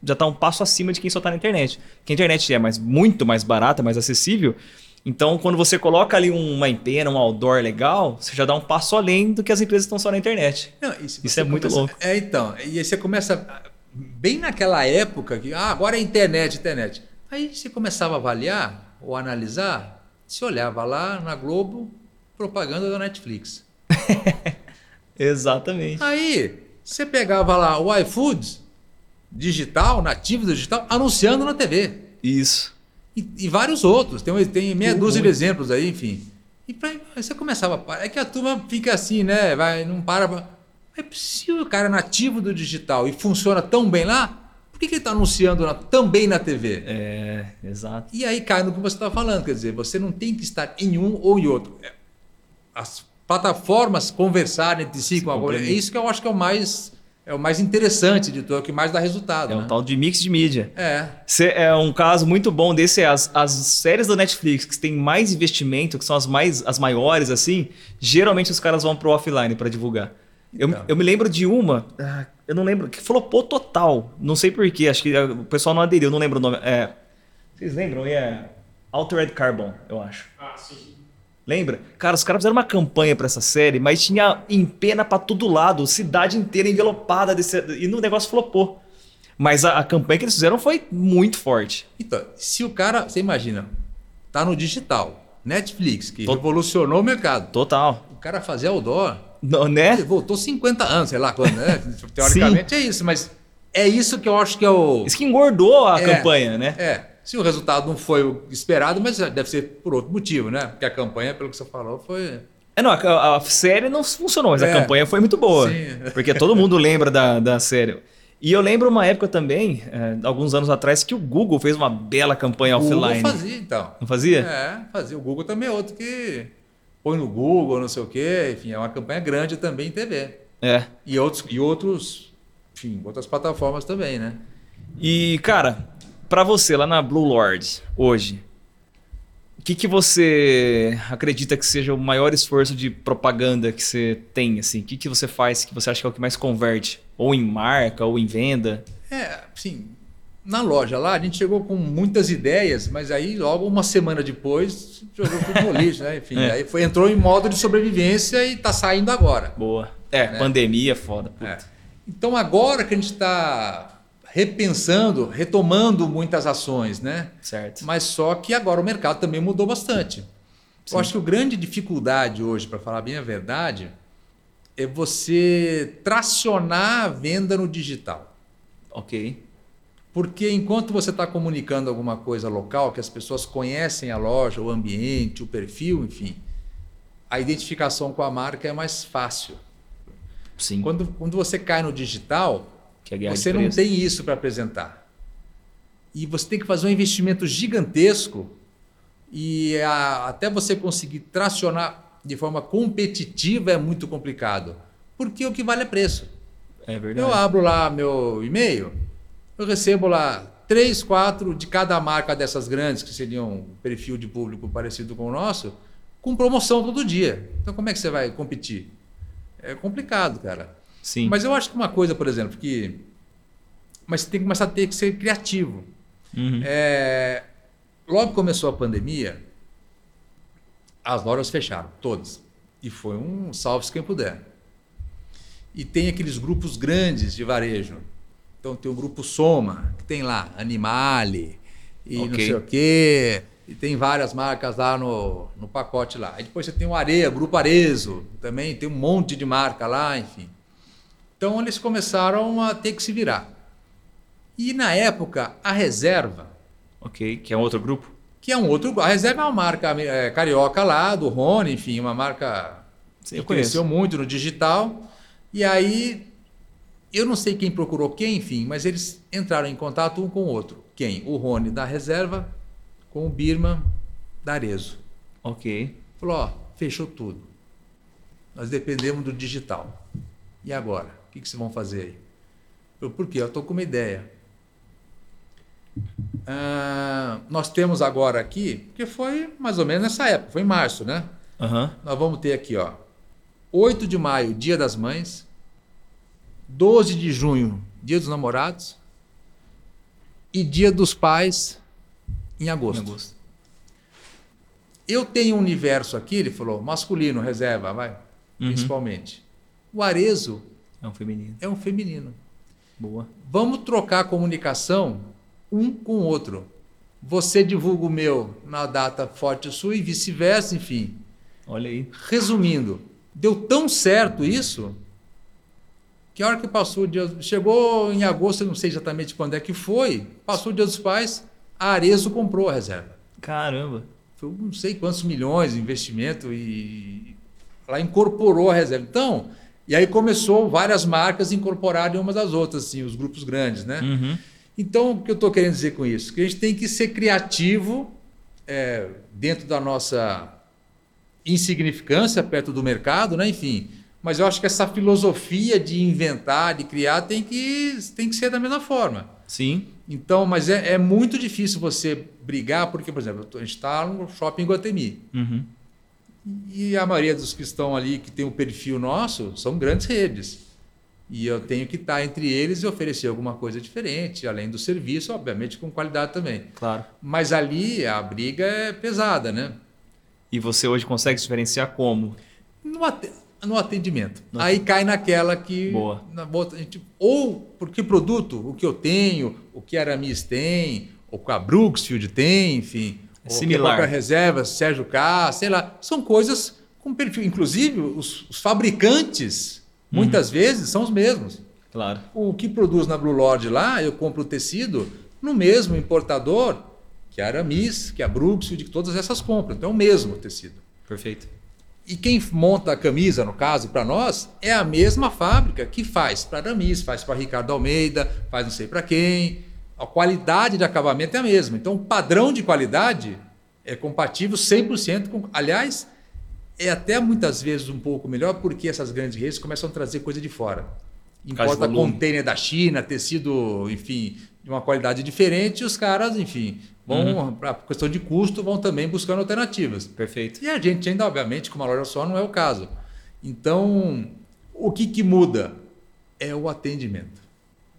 S1: já tá um passo acima de quem só tá na internet. Que a internet é mais, muito mais barata, mais acessível. Então, quando você coloca ali uma empena, um outdoor legal, você já dá um passo além do que as empresas estão só na internet.
S2: Não, se
S1: Isso é muito
S2: começa-
S1: louco.
S2: É, então. E aí você começa bem naquela época que ah, agora é internet, internet. Aí você começava a avaliar ou analisar, você olhava lá na Globo, propaganda da Netflix.
S1: Exatamente.
S2: Aí você pegava lá o iFood digital, nativo digital, anunciando na TV.
S1: Isso.
S2: E, e vários outros. Tem, tem meia dúzia de exemplos aí, enfim. E pra, você começava a parar. É que a turma fica assim, né? Vai, não para. pra- É se o cara é nativo do digital e funciona tão bem lá, por que, que ele está anunciando na- também na TV?
S1: É, exato.
S2: E aí cai no que você está falando, quer dizer, você não tem que estar em um ou em outro. É, As plataformas conversarem entre si
S1: Se
S2: com a É isso que eu acho que é o mais, é o mais interessante de tudo, é o que mais dá resultado.
S1: É um
S2: né?
S1: tal de mix de mídia.
S2: É.
S1: Cê- é um caso muito bom desse é as, as séries da Netflix que têm mais investimento, que são as mais as maiores assim, geralmente os caras vão pro offline para divulgar. Eu,
S2: Então.
S1: eu me lembro de uma, ah, eu não lembro, que flopou total. Não sei porquê, acho que ah, o pessoal não aderiu, não lembro o nome. É, vocês lembram? É Altered Carbon, eu acho.
S3: Ah, sim.
S1: Lembra? Cara, os caras fizeram uma campanha pra essa série, mas tinha empena pra todo lado, cidade inteira envelopada desse, e no negócio flopou. Mas a, a campanha que eles fizeram foi muito forte.
S2: Então, se o cara, você imagina, tá no digital, Netflix, que
S1: Tô-
S2: revolucionou o mercado.
S1: Total.
S2: O cara fazer outdoor,
S1: Não, né?
S2: voltou 50 anos, sei lá quando, né? Teoricamente é isso, mas é isso que eu acho que é o.
S1: Isso que engordou a
S2: É.
S1: campanha, né?
S2: É, se o resultado não foi o esperado, mas deve ser por outro motivo, né? Porque a campanha, pelo que você falou, foi.
S1: É, não, a, a série não funcionou, mas a
S2: É.
S1: campanha foi muito boa.
S2: Sim.
S1: Porque todo mundo lembra da, da série. E eu lembro uma época também, é, alguns anos atrás, que o Google fez uma bela campanha
S2: O Google
S1: offline.
S2: fazia, então.
S1: Não fazia?
S2: É, fazia. O Google também é outro que põe no Google, não sei o quê, enfim, é uma campanha grande também em TV.
S1: É.
S2: E outros, e outros, enfim, outras plataformas também, né?
S1: E, cara, pra você lá na Blue Lord, hoje, o que, que você acredita que seja o maior esforço de propaganda que você tem, assim? O que, que você faz que você acha que é o que mais converte? Ou em marca, ou em venda?
S2: É, sim. na loja lá, a gente chegou com muitas ideias, mas aí logo uma semana depois jogou tudo no lixo, né? Enfim,
S1: É.
S2: aí foi, entrou em modo de sobrevivência e está saindo agora.
S1: Boa. É,
S2: Né?
S1: pandemia, foda. puta.
S2: É. Então agora que a gente está repensando, retomando muitas ações, né?
S1: Certo.
S2: Mas só que agora o mercado também mudou bastante.
S1: Sim.
S2: Eu acho que a grande dificuldade hoje, para falar bem a verdade, é você tracionar a venda no digital.
S1: Ok.
S2: Porque enquanto você está comunicando alguma coisa local, que as pessoas conhecem a loja, o ambiente, o perfil, enfim, a identificação com a marca é mais fácil.
S1: Sim.
S2: Quando, quando você cai no digital,
S1: que é guerra
S2: você
S1: de
S2: não tem isso para apresentar. E você tem que fazer um investimento gigantesco e a- até você conseguir tracionar de forma competitiva é muito complicado. Porque o que vale é preço.
S1: É verdade.
S2: Eu abro lá meu e-mail, eu recebo lá três, quatro de cada marca dessas grandes, que seriam um perfil de público parecido com o nosso, com promoção todo dia. Então como é que você vai competir? É complicado, cara.
S1: Sim.
S2: Mas eu acho que uma coisa, por exemplo, que. Mas você tem que começar a ter que ser criativo.
S1: Uhum.
S2: É, Logo que começou a pandemia, as lojas fecharam, todas. E foi um salve-se quem puder. E tem aqueles grupos grandes de varejo. Então tem o grupo Soma, que tem lá Animale e não
S1: Ok.
S2: sei o quê. E tem várias marcas lá no, no pacote lá. Aí depois você tem o Areia, Grupo Arezo, também tem um monte de marca lá, enfim. Então eles começaram a ter que se virar. E na época, a reserva,
S1: Ok. Que é um outro grupo?
S2: que é um outro. A reserva é uma marca é, carioca lá, do Rony, enfim, uma marca
S1: Sim,
S2: que cresceu muito no digital. E aí, eu não sei quem procurou quem, enfim, mas eles entraram em contato um com o outro. Quem? O Rony da reserva com o Birman da Arezo.
S1: Ok.
S2: Falou: ó, fechou tudo. Nós dependemos do digital. E agora? O que, que vocês vão fazer aí? Eu, por quê? Eu estou com uma ideia. Ah, nós temos agora aqui, porque foi mais ou menos nessa época, foi em março, né?
S1: Aham.
S2: Nós vamos ter aqui, ó, 8 de maio, Dia das Mães, 12 de junho, Dia dos Namorados e Dia dos Pais em agosto.
S1: Em agosto.
S2: Eu tenho um universo aqui, ele falou, masculino, reserva, vai,
S1: Uhum.
S2: principalmente. O Arezo
S1: É um feminino.
S2: é um feminino.
S1: Boa.
S2: Vamos trocar a comunicação um com o outro. Você divulga o meu na data forte sua e vice-versa, enfim.
S1: Olha aí.
S2: Resumindo, deu tão certo isso que a hora que passou o dia. Chegou em agosto, eu não sei exatamente quando é que foi, passou o dia dos pais, a Arezo comprou a reserva.
S1: Caramba.
S2: Foi não sei quantos milhões de investimento e ela incorporou a reserva. Então, e aí começou várias marcas incorporarem umas das outras, assim, os grupos grandes, né?
S1: Uhum.
S2: Então, o que eu estou querendo dizer com isso? Que a gente tem que ser criativo é, dentro da nossa insignificância perto do mercado, né? enfim. Mas eu acho que essa filosofia de inventar, de criar, tem que, tem que ser da mesma forma.
S1: Sim.
S2: Então, mas é, é muito difícil você brigar, porque, por exemplo, a gente está no shopping Guatemi.
S1: Uhum.
S2: E a maioria dos que estão ali, que tem o perfil nosso, são grandes redes. E eu tenho que estar entre eles e oferecer alguma coisa diferente, além do serviço, obviamente com qualidade também.
S1: Claro.
S2: Mas ali a briga é pesada, né?
S1: E você hoje consegue se diferenciar como?
S2: No, ate- no atendimento.
S1: No
S2: Aí cai naquela que.
S1: Boa.
S2: Na gente- ou porque produto, o que eu tenho, o que a Aramis tem, o que a Brooksfield tem, enfim.
S1: Similar.
S2: a própria reserva, Sérgio K, sei lá. São coisas com perfil. Inclusive, os, os fabricantes,
S1: Uhum.
S2: muitas vezes, são os mesmos.
S1: Claro.
S2: O que produz na Blue Lord lá, eu compro o tecido no mesmo importador que a Aramis, que a Brooksfield, que todas essas compram. Então é o mesmo tecido.
S1: Perfeito.
S2: E quem monta a camisa, no caso, para nós, é a mesma fábrica que faz para Aramis, faz para Ricardo Almeida, faz não sei para quem. A qualidade de acabamento é a mesma. Então, o padrão de qualidade é compatível 100% com. Aliás, é até muitas vezes um pouco melhor porque essas grandes redes começam a trazer coisa de fora.
S1: de
S2: Importa
S1: volume.
S2: container da China, tecido, enfim, de uma qualidade diferente, e os caras, enfim, vão,
S1: Uhum.
S2: para questão de custo, vão também buscando alternativas.
S1: Perfeito.
S2: E a gente ainda, obviamente, com uma loja só não é o caso. Então, o que, que muda? É o atendimento.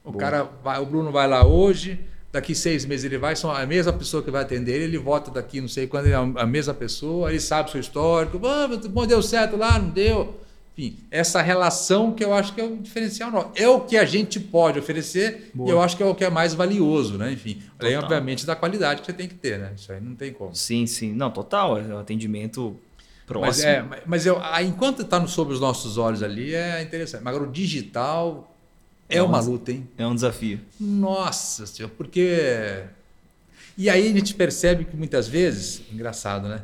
S2: O
S1: Boa.
S2: cara vai, o Bruno vai lá hoje, daqui seis meses ele vai, são a mesma pessoa que vai atender ele, ele volta daqui não sei quando, ele é a mesma pessoa, ele sabe o seu histórico, ah, bom, deu certo lá, não deu. Enfim, essa relação que eu acho que é o diferencial nosso. É o que a gente pode oferecer Boa. e eu acho que é o que é mais valioso, né? Enfim, além, obviamente, da qualidade que você tem que ter, né? Isso aí não tem como.
S1: Sim, sim. Não, total. É o atendimento próximo.
S2: Mas, é, mas eu, enquanto está sob os nossos olhos ali, é interessante. Mas agora o digital é, é uma um, luta, hein?
S1: É um desafio.
S2: Nossa senhora, porque. E aí a gente percebe que muitas vezes, engraçado, né?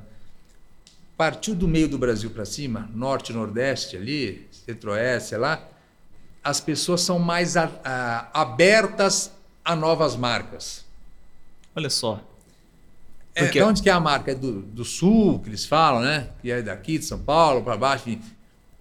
S2: Partiu do meio do Brasil para cima, norte, nordeste ali, centro-oeste, sei lá, as pessoas são mais a, a, abertas a novas marcas.
S1: Olha só.
S2: É, Porque... de onde que é a marca? É do, do sul, que eles falam, né? Que é daqui, de São Paulo, para baixo, enfim.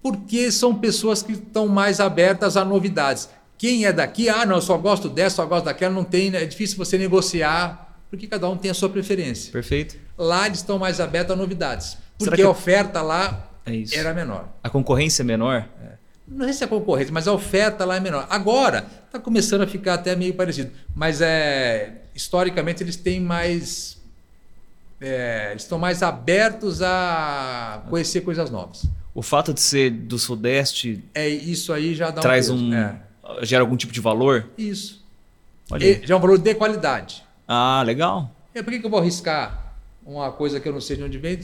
S2: Porque são pessoas que estão mais abertas a novidades. Quem é daqui, ah, não, eu só gosto dessa, só gosto daquela, não tem, é difícil você negociar, porque cada um tem a sua preferência.
S1: Perfeito.
S2: Lá eles estão mais abertos a novidades. Porque a oferta lá é era menor.
S1: A concorrência é menor? É.
S2: Não sei se é concorrência, mas a oferta lá é menor. Agora, está começando a ficar até meio parecido. Mas é, historicamente eles têm mais. É, eles estão mais abertos a conhecer coisas novas.
S1: O fato de ser do Sudeste.
S2: É, isso aí já dá
S1: traz um. é. Gera algum tipo de valor?
S2: Isso. Olha já é um valor de qualidade.
S1: Ah, legal.
S2: E por que, que eu vou arriscar uma coisa que eu não sei de onde vem,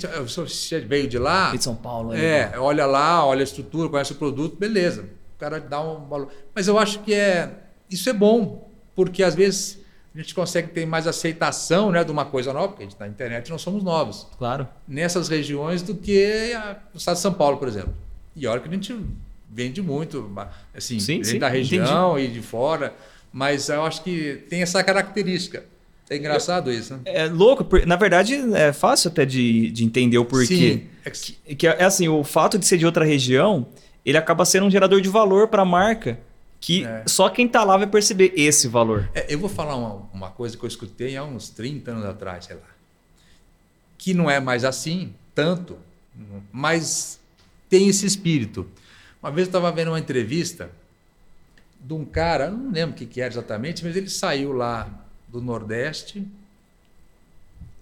S2: se veio de lá.
S1: De São Paulo.
S2: É, é olha lá, olha a estrutura, conhece o produto, beleza. O cara dá um valor. Mas eu acho que é isso é bom, porque às vezes a gente consegue ter mais aceitação né, de uma coisa nova, porque a gente na internet não somos novos.
S1: Claro.
S2: Nessas regiões do que o estado de São Paulo, por exemplo. E olha que a gente vende muito, assim, sim, sim, da região entendi. e de fora, mas eu acho que tem essa característica. É engraçado isso, né?
S1: É louco, na verdade é fácil até de, de entender o porquê. Sim. É que, que é assim, o fato de ser de outra região, ele acaba sendo um gerador de valor para a marca que é. só quem está lá vai perceber esse valor.
S2: É, eu vou falar uma, uma, coisa que eu escutei há uns 30 anos atrás, sei lá. Que não é mais assim, tanto, mas tem esse espírito. Uma vez eu estava vendo uma entrevista de um cara, não lembro o que, que era exatamente, mas ele saiu lá do Nordeste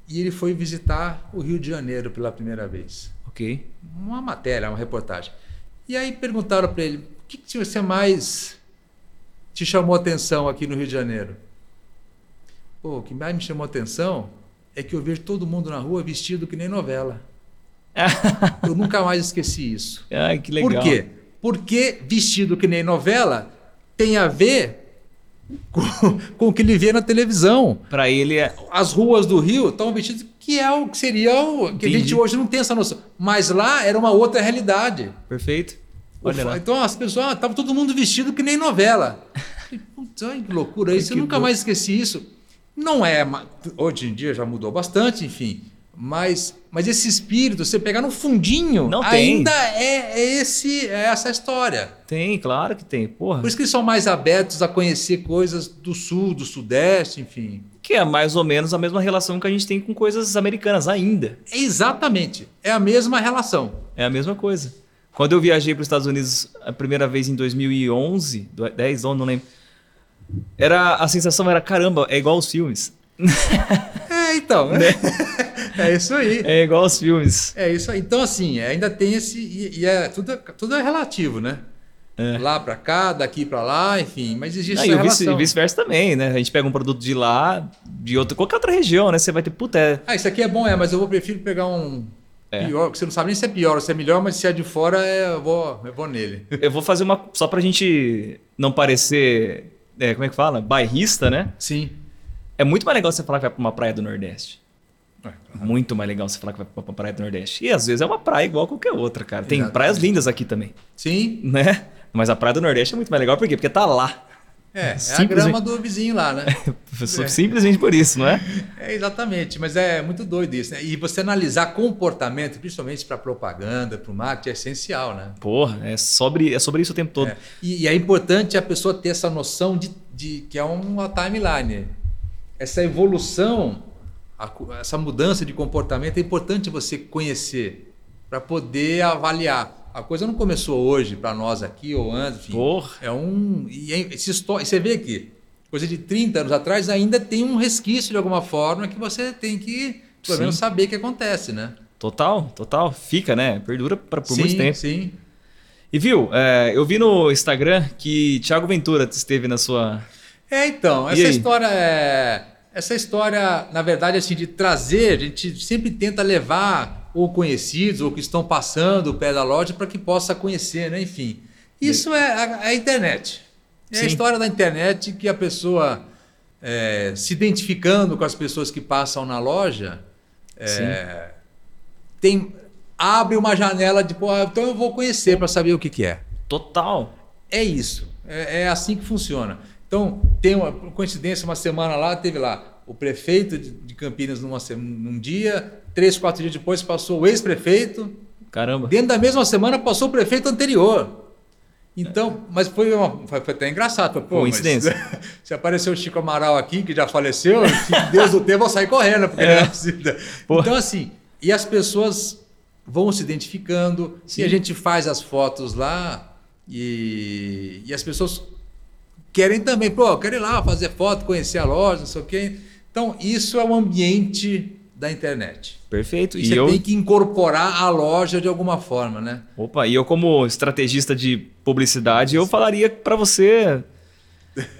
S2: e ele foi visitar o Rio de Janeiro pela primeira vez.
S1: Ok.
S2: Uma matéria, uma reportagem. E aí perguntaram para ele: o que, que você mais te chamou atenção aqui no Rio de Janeiro? Pô, o que mais me chamou atenção é que eu vejo todo mundo na rua vestido que nem novela. eu nunca mais esqueci isso.
S1: Ai, que legal.
S2: Por quê? Porque vestido que nem novela tem a ver com, com o que ele vê na televisão.
S1: Para ele é...
S2: As ruas do Rio estão vestidas que é o que seria o que Entendi. a gente hoje não tem essa noção. Mas lá era uma outra realidade.
S1: Perfeito. Olha
S2: lá. Então as pessoas, estava ah, todo mundo vestido que nem novela. Putz, que loucura isso, eu nunca mais esqueci isso. Não é, hoje em dia já mudou bastante, enfim. Mas, mas esse espírito, você pegar no fundinho,
S1: Não
S2: ainda é, é, esse, é essa história.
S1: Tem, claro que tem. Porra.
S2: Por isso que eles são mais abertos a conhecer coisas do sul, do sudeste, enfim.
S1: Que é mais ou menos a mesma relação que a gente tem com coisas americanas ainda.
S2: Exatamente. É a mesma relação.
S1: É a mesma coisa. Quando eu viajei para os Estados Unidos a primeira vez em 2011, 10, 11, não lembro. Era, a sensação era, caramba, é igual aos filmes.
S2: É, então. Né? É isso aí.
S1: É igual aos filmes.
S2: É isso aí. Então, assim, ainda tem esse. E, e é, tudo, tudo é relativo, né? É. Lá para cá, daqui para lá, enfim, mas existe Não,
S1: essa. E vice-versa também, né? A gente pega um produto de lá, de outra, qualquer outra região, né? Você vai ter, puta, é...
S2: Ah, isso aqui é bom, é, mas eu vou prefiro pegar um é. pior, porque você não sabe nem se é pior ou se é melhor, mas se é de fora, é, eu, vou, eu vou nele.
S1: Eu vou fazer uma, só pra gente não parecer, é, como é que fala? Bairrista, né?
S2: Sim.
S1: É muito mais legal você falar que vai pra uma praia do Nordeste. Muito mais legal você falar que vai pra praia do Nordeste. E às vezes é uma praia igual a qualquer outra, cara. Tem praias lindas aqui também.
S2: Sim.
S1: Né? Mas a praia do Nordeste é muito mais legal, por quê? Porque tá lá.
S2: É, é a grama do vizinho lá, né?
S1: é. Simplesmente por isso, não é?
S2: É, exatamente, mas é muito doido isso, né? E você analisar comportamento, principalmente para propaganda, para o marketing, é essencial, né?
S1: Porra, é sobre, é sobre isso o tempo todo. É.
S2: E, e, é importante a pessoa ter essa noção de, de que é uma timeline. Essa evolução a, essa mudança de comportamento é importante você conhecer para poder avaliar. A coisa não começou hoje para nós aqui ou antes. Enfim,
S1: Porra.
S2: É um. E, esse, você vê aqui, coisa de 30 anos atrás, ainda tem um resquício de alguma forma que você tem que, pelo menos, saber que acontece, né?
S1: Total, total. Fica, né? Perdura pra, por
S2: sim,
S1: muito tempo.
S2: Sim.
S1: E viu, é, eu vi no Instagram que Thiago Ventura esteve na sua.
S2: É, então, essa história é. Essa história, na verdade, assim, de trazer, a gente sempre tenta levar ou conhecidos ou que estão passando o pé da loja para que possa conhecer, né? Enfim. Isso é a, a internet. É a
S1: Sim.
S2: história da internet que a pessoa é, se identificando com as pessoas que passam na loja é, tem abre uma janela de pô, então eu vou conhecer para saber o que, que é.
S1: Total.
S2: É isso. É, é assim que funciona. Então, tem uma coincidência, uma semana lá, teve lá o prefeito de, Campinas numa, se- num dia, três, quatro dias depois passou o ex-prefeito,
S1: Caramba.
S2: dentro da mesma semana passou o prefeito anterior. Então, mas foi, uma- foi, até engraçado. Foi, pô, mas
S1: Coincidência.
S2: se apareceu o Chico Amaral aqui, que já faleceu, que Deus do tempo, eu vou sair correndo, porque
S1: É.
S2: não é.
S1: Pô.
S2: Então, assim, e as pessoas vão se identificando,
S1: Sim.
S2: e a gente faz as fotos lá, e, e as pessoas querem também, pô, quero ir lá fazer foto, conhecer a loja, não sei o quê. Então, isso é o ambiente da internet.
S1: Perfeito.
S2: E
S1: E
S2: você
S1: eu.
S2: tem que incorporar a loja de alguma forma, né?
S1: Opa, e eu, como estrategista de publicidade, eu falaria pra você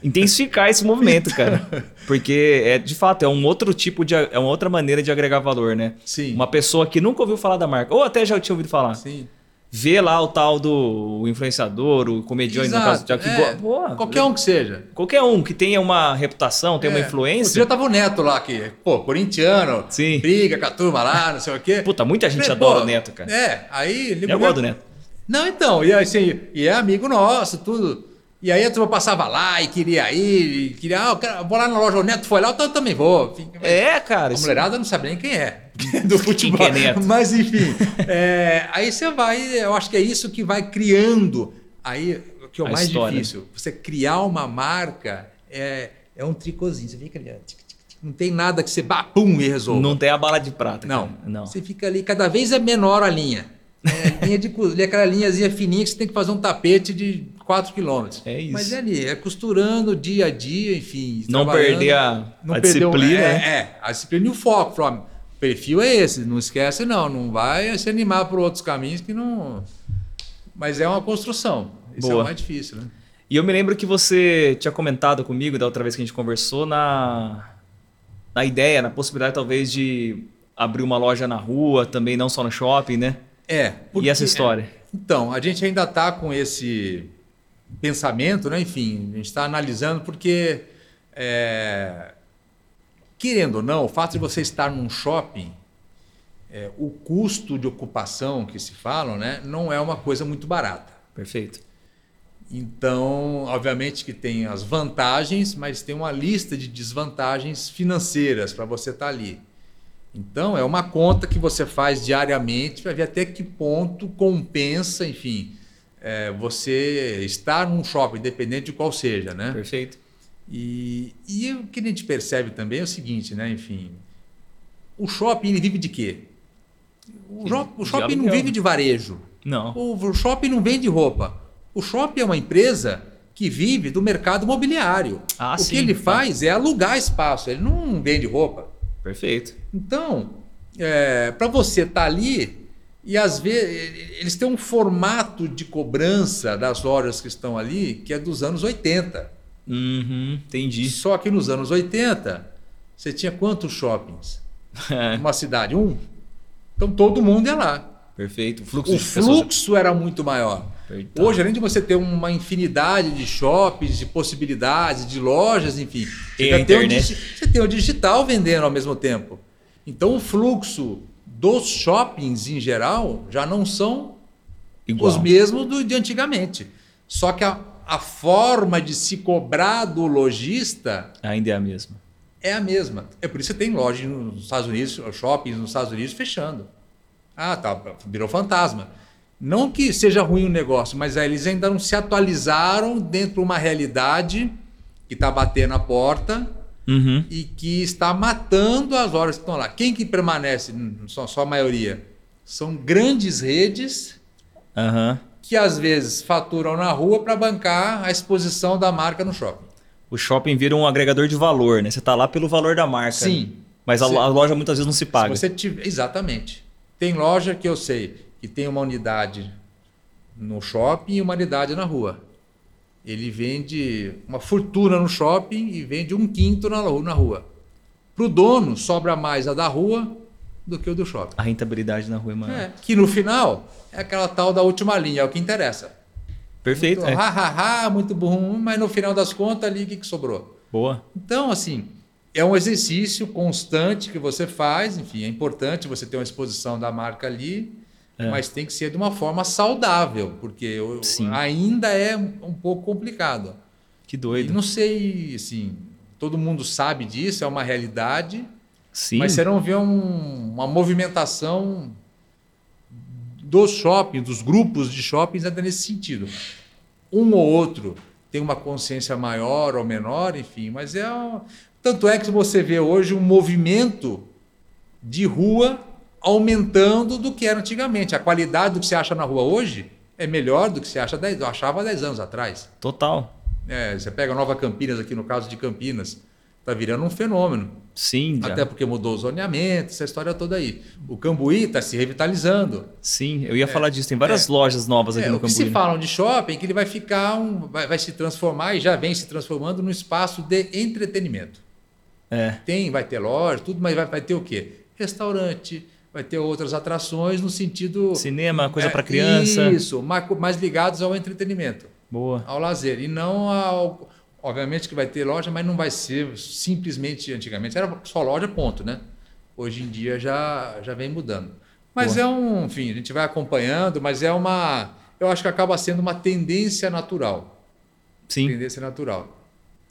S1: intensificar esse movimento, cara. Porque é de fato é um outro tipo de é uma outra maneira de agregar valor, né?
S2: Sim.
S1: Uma pessoa que nunca ouviu falar da marca, ou até já tinha ouvido falar,
S2: Sim.
S1: Vê lá o tal do influenciador, o comediante, no caso do Thiago, que
S2: é,
S1: Pô,
S2: qualquer um que seja.
S1: Qualquer um que tenha uma reputação, tenha uma
S2: É. Outro
S1: influência.
S2: dia tava o Neto lá, que, pô, corintiano,
S1: Sim.
S2: briga com a turma lá, não sei o quê.
S1: Puta, muita gente
S2: Falei,
S1: adora
S2: pô,
S1: o Neto, cara.
S2: É, aí... ele-
S1: Eu gosto do Neto.
S2: Não, então, e assim, e é amigo nosso, tudo. E aí a turma passava lá e queria ir, e queria, ah, eu quero- vou lá na loja, o Neto foi lá, eu também vou.
S1: É, cara.
S2: A mulherada não sabe nem quem é do futebol.
S1: que é Neto?
S2: Mas enfim, é, aí você vai, eu acho que é isso que vai criando. Aí o que é o
S1: A
S2: mais
S1: história.
S2: difícil, você criar uma marca é, é um tricôzinho. Você fica ali, não tem nada que você bah, pum e resolva.
S1: Não tem a bala de prata.
S2: Não,
S1: cara. Não.
S2: Você fica ali, cada vez é menor a linha. É, linha de cozinha, aquela linhazinha fininha que você tem que fazer um tapete de 4 quilômetros.
S1: É isso.
S2: Mas é ali, é costurando dia a dia, enfim.
S1: Não perder a,
S2: Não
S1: a disciplina.
S2: é,
S1: né?
S2: é, a disciplina e o foco. O perfil é esse, não esquece não, não vai se animar por outros caminhos que não... Mas é uma construção, isso é
S1: Boa.
S2: o mais difícil, né?
S1: E eu me lembro que você tinha comentado comigo da outra vez que a gente conversou na, na ideia, na possibilidade talvez de abrir uma loja na rua, também não só no shopping, né?
S2: É.
S1: e essa história?
S2: Então, a gente ainda está com esse pensamento, né? enfim, a gente está analisando porque, é, querendo ou não, o fato de você estar num shopping, é, o custo de ocupação que se fala, né, não é uma coisa muito barata.
S1: Perfeito.
S2: Então, obviamente que tem as vantagens, mas tem uma lista de desvantagens financeiras para você estar ali. Então, é uma conta que você faz diariamente para ver até que ponto compensa, enfim, é, você estar num shopping, independente de qual seja, né?
S1: Perfeito.
S2: E, e o que a gente percebe também é o seguinte, né? Enfim, o shopping ele vive de quê? O, jo- o shopping não vive de varejo.
S1: Não.
S2: O shopping não vende roupa. O shopping é uma empresa que vive do mercado imobiliário.
S1: Ah,
S2: o
S1: sim,
S2: que ele
S1: tá.
S2: faz é alugar espaço, ele não vende roupa.
S1: Perfeito.
S2: Então, para você estar ali, e às vezes eles têm um formato de cobrança das lojas que estão ali que é dos anos 80.
S1: Uhum, entendi.
S2: Só que nos anos 80, você tinha quantos shoppings? Uma cidade? Um? Então todo mundo ia lá.
S1: Perfeito. O fluxo
S2: O
S1: de pessoas.
S2: fluxo era muito maior.
S1: Perfeito.
S2: Hoje, além de você ter uma infinidade de shoppings, de possibilidades, de lojas, enfim, você, tem o
S1: internet.
S2: digi- você tem o digital vendendo ao mesmo tempo. Então, o fluxo dos shoppings em geral já não são
S1: Igual.
S2: os mesmos do, de antigamente. Só que a, a forma de se cobrar do lojista
S1: Ainda é a mesma.
S2: é a mesma. É por isso que tem lojas nos Estados Unidos, shoppings nos Estados Unidos fechando. Ah, tá, virou fantasma. Não que seja ruim o negócio, mas eles ainda não se atualizaram dentro de uma realidade que está batendo a porta
S1: Uhum.
S2: e que está matando as lojas que estão lá. Quem que permanece? Hum, Só, só a maioria. São grandes redes
S1: Aham.
S2: que às vezes faturam na rua para bancar a exposição da marca no shopping.
S1: o shopping vira um agregador de valor, né? Você tá lá pelo valor da marca.
S2: Sim.
S1: Mas a,
S2: Sim.
S1: a loja muitas vezes não se paga.
S2: Se você tiver, exatamente. Tem loja que eu sei que tem uma unidade no shopping e uma unidade na rua. Ele vende uma fortuna no shopping e vende um quinto na, na rua. Para o dono, sobra mais a da rua do que o do shopping.
S1: A rentabilidade na rua é maior.
S2: É, que no final é aquela tal da última linha, é o que interessa.
S1: Perfeito.
S2: Muito,
S1: é.
S2: ha, ha, ha, muito bom, mas no final das contas ali o que, que sobrou?
S1: Boa.
S2: Então, assim, é um exercício constante que você faz, enfim, é importante você ter uma exposição da marca ali,
S1: É.
S2: mas tem que ser de uma forma saudável, porque
S1: Sim.
S2: ainda é um pouco complicado.
S1: Que
S2: E
S1: doido.
S2: não sei, assim, todo mundo sabe disso, é uma realidade,
S1: Sim.
S2: mas você não vê um- uma movimentação dos shoppings, dos grupos de shoppings ainda nesse sentido. Um ou outro tem uma consciência maior ou menor, enfim, mas é. Tanto é que você vê hoje um movimento de rua aumentando do que era antigamente. A qualidade do que você acha na rua hoje é melhor do que você acha 10, eu achava 10 anos atrás.
S1: Total.
S2: É, você pega Nova Campinas, aqui no caso de Campinas, está virando um fenômeno.
S1: Sim, já.
S2: Até porque mudou o zoneamento, essa história toda aí. O Cambuí está se revitalizando.
S1: Sim, eu ia falar disso. Tem várias lojas novas aqui
S2: É,
S1: no
S2: o que
S1: Cambuí.
S2: se
S1: né?
S2: falam de shopping é que ele vai ficar um, vai, vai se transformar e já vem se transformando num espaço de entretenimento.
S1: É.
S2: Tem, vai ter loja, tudo, mas vai, vai ter o quê? Restaurante, vai ter outras atrações no sentido
S1: Cinema, coisa
S2: É,
S1: para criança.
S2: Isso, mais, mais ligados ao entretenimento,
S1: Boa.
S2: ao lazer e não ao obviamente que vai ter loja, mas não vai ser simplesmente antigamente era só loja ponto, né? Hoje em dia já já vem mudando. Mas
S1: Boa.
S2: é um, enfim, a gente vai acompanhando, mas é uma eu acho que acaba sendo uma tendência natural.
S1: Sim.
S2: Tendência natural.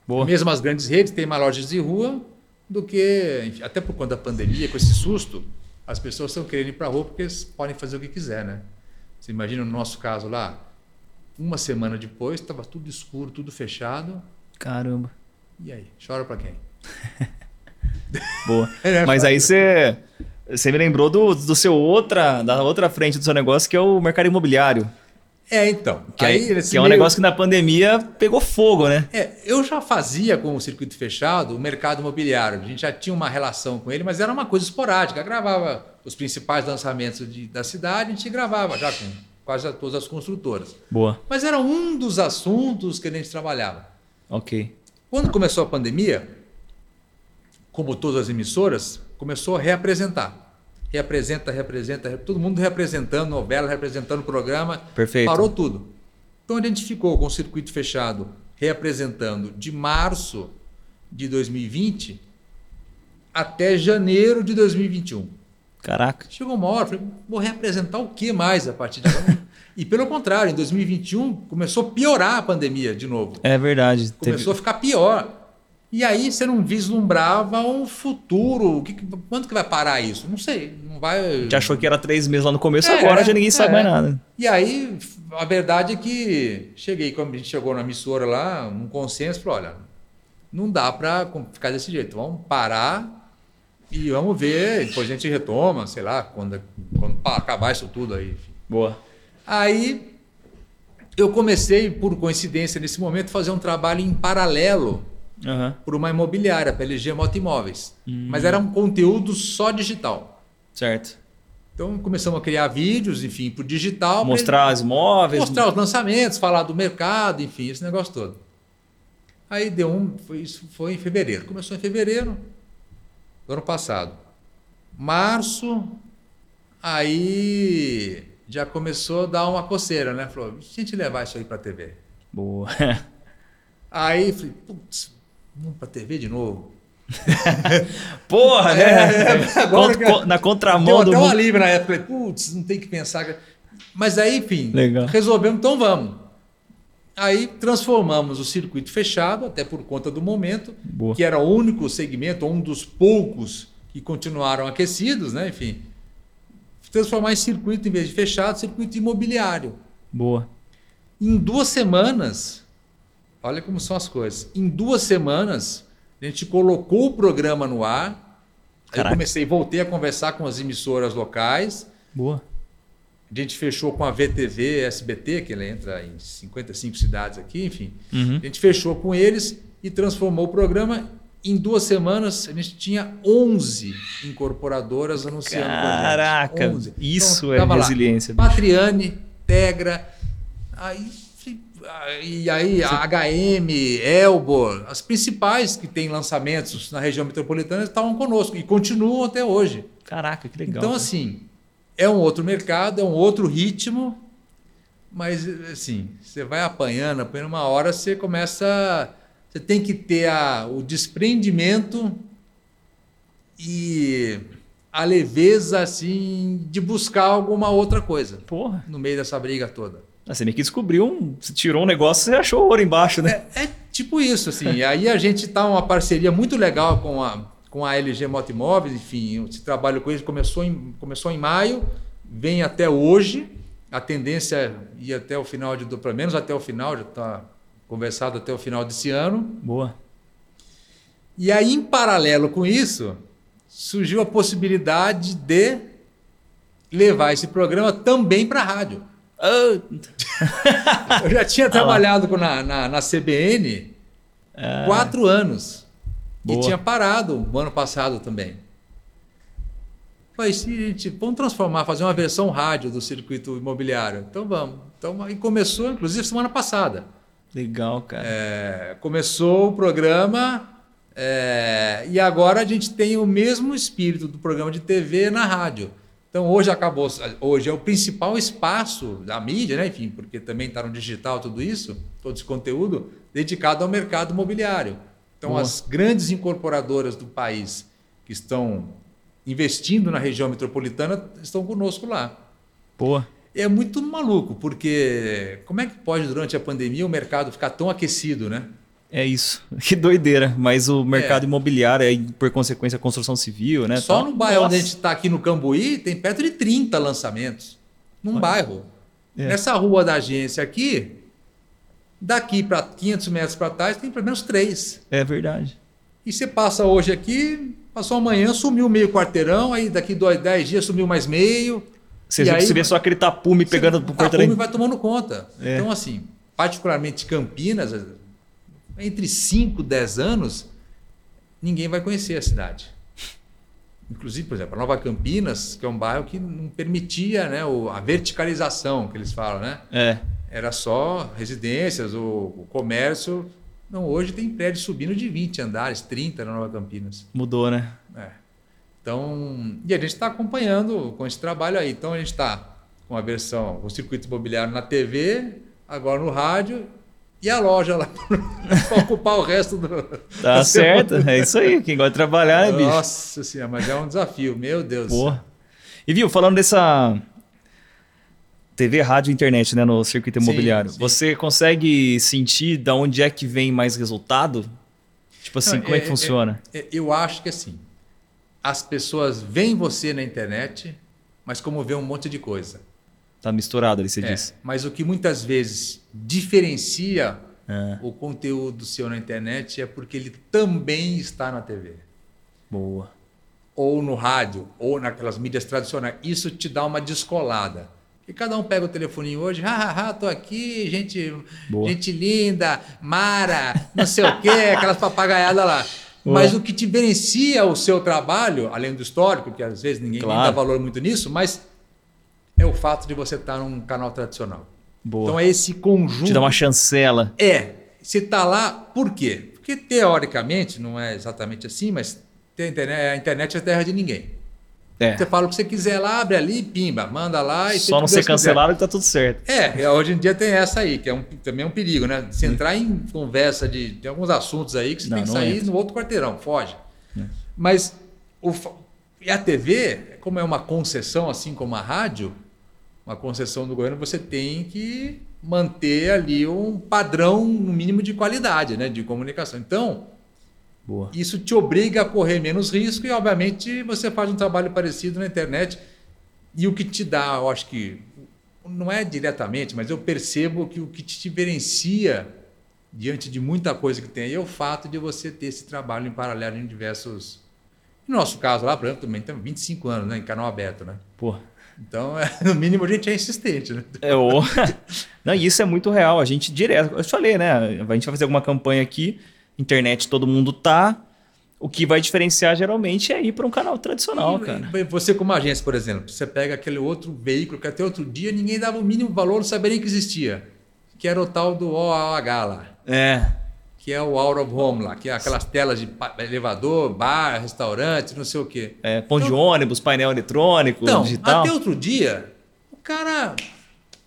S1: Boa.
S2: Mesmo as grandes redes têm mais lojas de rua do que, enfim, até por conta da pandemia, com esse susto, as pessoas estão querendo ir para a rua porque eles podem fazer o que quiser, né? Você imagina no nosso caso lá, uma semana depois estava tudo escuro, tudo fechado.
S1: Caramba.
S2: E aí, chora para quem?
S1: Boa.
S2: É,
S1: Mas aí você. Você me lembrou do, do seu outra, da outra frente do seu negócio, que é o mercado imobiliário.
S2: É, então.
S1: Que,
S2: aí,
S1: que é um
S2: meio-
S1: negócio que na pandemia pegou fogo, né?
S2: É, eu já fazia com o circuito fechado o mercado imobiliário. A gente já tinha uma relação com ele, mas era uma coisa esporádica. Eu gravava os principais lançamentos de- da cidade, a gente gravava já com quase todas as construtoras.
S1: Boa.
S2: Mas era um dos assuntos que a gente trabalhava.
S1: Ok.
S2: Quando começou a pandemia, como todas as emissoras, começou a reapresentar. Reapresenta, reapresenta, re- todo mundo reapresentando novela, reapresentando programa.
S1: Perfeito.
S2: Parou tudo. Então a gente ficou com o circuito fechado reapresentando de março de 2020 até janeiro de 2021.
S1: Caraca.
S2: Chegou uma hora, falei, vou reapresentar o que mais a partir de agora? e pelo contrário, em 2021 começou a piorar a pandemia de novo.
S1: É verdade. Teve-
S2: Começou a ficar pior. E aí você não vislumbrava um futuro. Que, quando que vai parar isso? Não sei. Não vai.
S1: Já achou que era três meses lá no começo,
S2: É,
S1: agora já ninguém sabe
S2: é.
S1: mais nada.
S2: E aí, a verdade é que cheguei, quando a gente chegou na emissora lá, um consenso, falou, olha, não dá para ficar desse jeito, vamos parar e vamos ver, depois a gente retoma, sei lá, quando, quando acabar isso tudo aí. enfim.
S1: Boa.
S2: Aí eu comecei, por coincidência, nesse momento, a fazer um trabalho em paralelo
S1: Aham.
S2: por uma imobiliária, para LG Motimóveis. Mas era um conteúdo só digital.
S1: Certo.
S2: Então começamos a criar vídeos, enfim, por digital. pra
S1: Mostrar os imóveis.
S2: Mostrar os lançamentos, falar do mercado, enfim, esse negócio todo. Aí deu um. Foi, isso foi em fevereiro. Começou em fevereiro do ano passado. Março, aí já começou a dar uma coceira, né? Falou, a gente levar isso aí para TV.
S1: Boa.
S2: Aí falei, putz, vamos para TV de novo.
S1: Porra, né?
S2: É, agora que-
S1: co- na contramão do
S2: até
S1: mundo.
S2: alívio na época. Falei, putz, não tem que pensar. Mas aí, enfim,
S1: Legal.
S2: resolvemos, então vamos. Aí transformamos o circuito fechado, até por conta do momento,
S1: Boa.
S2: que era o único segmento, um dos poucos que continuaram aquecidos, né? Enfim, transformar em circuito, em vez de fechado, circuito imobiliário.
S1: Boa.
S2: Em duas semanas, olha como são as coisas. Em duas semanas, a gente colocou o programa no ar. Aí eu comecei, voltei a conversar com as emissoras locais.
S1: Boa.
S2: A gente fechou com a VTV SBT, que ela entra em 55 cidades aqui, enfim.
S1: Uhum.
S2: A gente fechou com eles e transformou o programa. Em duas semanas, a gente tinha 11 incorporadoras anunciando
S1: Caraca,
S2: com a gente. 11.
S1: isso
S2: Então,
S1: é
S2: lá,
S1: resiliência. bicho.
S2: Patriane, Tegra, aí, e aí a HM, Elbor, as principais que têm lançamentos na região metropolitana estavam conosco e continuam até hoje.
S1: Caraca, que legal.
S2: então,
S1: cara.
S2: assim, é um outro mercado, é um outro ritmo, mas, assim, você vai apanhando, apanhando uma hora, você começa. Você tem que ter a, o desprendimento e a leveza, assim, de buscar alguma outra coisa
S1: Porra,
S2: no meio dessa briga toda.
S1: Você meio que descobriu, um, você tirou um negócio você achou ouro embaixo, né?
S2: É, é tipo isso, assim. E aí a gente está uma parceria muito legal com a, com a LG Motimóveis, enfim, esse trabalho com eles começou em, começou em maio, vem até hoje. A tendência é ir até o final de, pelo menos até o final, já está conversado até o final desse ano.
S1: Boa.
S2: E aí, em paralelo com isso, surgiu a possibilidade de levar esse programa também para a rádio.
S1: Ah,
S2: Eu já tinha trabalhado com- na, na, na CBN
S1: ah,
S2: quatro anos.
S1: Boa.
S2: E tinha parado o ano passado também. Falei, "Sim, gente, vamos transformar, fazer uma versão rádio do circuito imobiliário. Então vamos. Então, e começou, inclusive, semana passada.
S1: Legal, cara.
S2: É, começou o programa é, e agora a gente tem o mesmo espírito do programa de TV na rádio. Então hoje acabou, hoje é o principal espaço da mídia, né? enfim, porque também está no digital tudo isso, todo esse conteúdo dedicado ao mercado imobiliário. Então
S1: Boa.
S2: as grandes incorporadoras do país que estão investindo na região metropolitana estão conosco lá.
S1: Boa.
S2: É muito maluco, porque como é que pode, durante a pandemia, o mercado ficar tão aquecido, né?
S1: É isso. Que doideira. Mas o mercado
S2: É.
S1: imobiliário, aí, por consequência, a construção civil, né?
S2: Só
S1: tal.
S2: no bairro onde a
S1: Nossa.
S2: gente está aqui no Cambuí, tem perto de 30 lançamentos. Num
S1: Olha.
S2: bairro.
S1: É.
S2: Nessa rua da agência aqui, daqui para 500 metros para trás, tem pelo menos três.
S1: É verdade.
S2: E você passa hoje aqui, passou amanhã, sumiu meio quarteirão, aí daqui dois, 10 dias sumiu mais meio.
S1: Você,
S2: E aí,
S1: você vê só aquele tapume pegando
S2: Tapume
S1: quarteirão.
S2: vai tomando conta.
S1: É.
S2: Então, assim, particularmente Campinas, entre 5 e 10 anos, ninguém vai conhecer a cidade. Inclusive, por exemplo, a Nova Campinas, que é um bairro que não permitia né, a verticalização, que eles falam, né?
S1: É.
S2: Era só residências, o, comércio. Não, hoje tem prédios subindo de 20 andares, 30 na Nova Campinas.
S1: Mudou, né?
S2: É. Então, e a gente está acompanhando com esse trabalho aí. Então, a gente está com a versão, o circuito imobiliário na TV, agora no rádio e a loja lá para ocupar o resto do.
S1: Tá certo. É isso aí. Quem gosta de trabalhar, né, bicho?
S2: Nossa senhora, mas é um desafio, meu Deus.
S1: Porra. E viu, falando dessa TV, rádio e internet, né, no circuito
S2: Sim,
S1: imobiliário,
S2: sim.
S1: você consegue sentir da onde é que vem mais resultado? Tipo assim,
S2: Não,
S1: como é, que
S2: é-
S1: funciona?
S2: É, Eu acho que assim, as pessoas veem você na internet, mas como vê um monte de coisa.
S1: Tá misturado ali, você
S2: É,
S1: disse.
S2: mas o que muitas vezes diferencia
S1: É,
S2: o conteúdo seu na internet é porque ele também está na TV.
S1: boa.
S2: ou no rádio, ou naquelas mídias tradicionais, isso te dá uma descolada. E cada um pega o telefoninho hoje, hahaha, tô aqui, gente,
S1: Boa.
S2: gente linda, Mara, não sei o quê, aquelas papagaiadas lá.
S1: Boa.
S2: Mas o que diferencia o seu trabalho, além do histórico, que às vezes ninguém
S1: Claro.
S2: dá valor muito nisso, mas é o fato de você estar num canal tradicional.
S1: Boa.
S2: Então é esse conjunto.
S1: Te dá uma chancela.
S2: É, você está lá por quê? Porque teoricamente, não é exatamente assim, mas a internet é terra de ninguém.
S1: É.
S2: Você fala o que você quiser lá, abre ali, pimba, manda lá e
S1: Só não ser cancelado que tá tudo certo.
S2: É, hoje em dia tem essa aí, que é um, também é um perigo, né? Se entrar em conversa de. Tem alguns assuntos aí que você
S1: Não,
S2: tem que sair
S1: entra.
S2: no outro quarteirão, foge.
S1: É.
S2: Mas o, e a TV, como é uma concessão, assim como a rádio, uma concessão do governo, você tem que manter ali um padrão, no mínimo, de qualidade né? de comunicação. Então,
S1: Boa.
S2: isso te obriga a correr menos risco e, obviamente, você faz um trabalho parecido na internet. E o que te dá, eu acho que, não é diretamente, mas eu percebo que o que te diferencia diante de muita coisa que tem aí é o fato de você ter esse trabalho em paralelo em diversos. No nosso caso lá, por exemplo, também temos 25 anos né, em canal aberto, né?
S1: Pô.
S2: Então, é, no mínimo, a gente é insistente, né?
S1: É, o... Não, isso é muito real. A gente direto. Eu te falei, né? A gente vai fazer alguma campanha aqui. internet todo mundo tá. O que vai diferenciar geralmente é ir para um canal tradicional,
S2: E,
S1: cara.
S2: Você como agência, por exemplo, você pega aquele outro veículo que até outro dia ninguém dava o mínimo valor, não sabia nem que existia. Que era o tal do OAH lá.
S1: É.
S2: Que é o Out of Home lá, que é aquelas telas de elevador, bar, restaurante, não sei o quê.
S1: é ponto de ônibus, painel eletrônico,
S2: Então,
S1: digital.
S2: até outro dia, o cara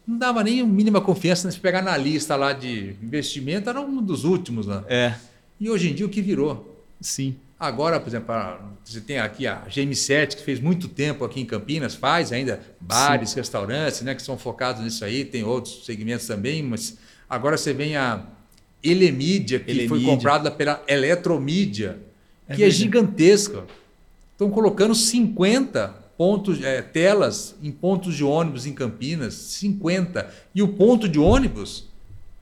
S2: não dava nem a mínima confiança se pegar na lista lá de investimento, era um dos últimos lá.
S1: É,
S2: E hoje em dia o que virou?
S1: sim.
S2: Agora, por exemplo, você tem aqui a GM7, que fez muito tempo aqui em Campinas, faz ainda bares, restaurantes, né, que são focados nisso aí, tem outros segmentos também, mas agora você vem a Elemídia, que foi
S1: Elemídia.
S2: comprada pela Eletromídia,
S1: É
S2: que é
S1: verdade.
S2: gigantesca. Estão colocando 50 pontos, é, telas em pontos de ônibus em Campinas, 50. E o ponto de ônibus,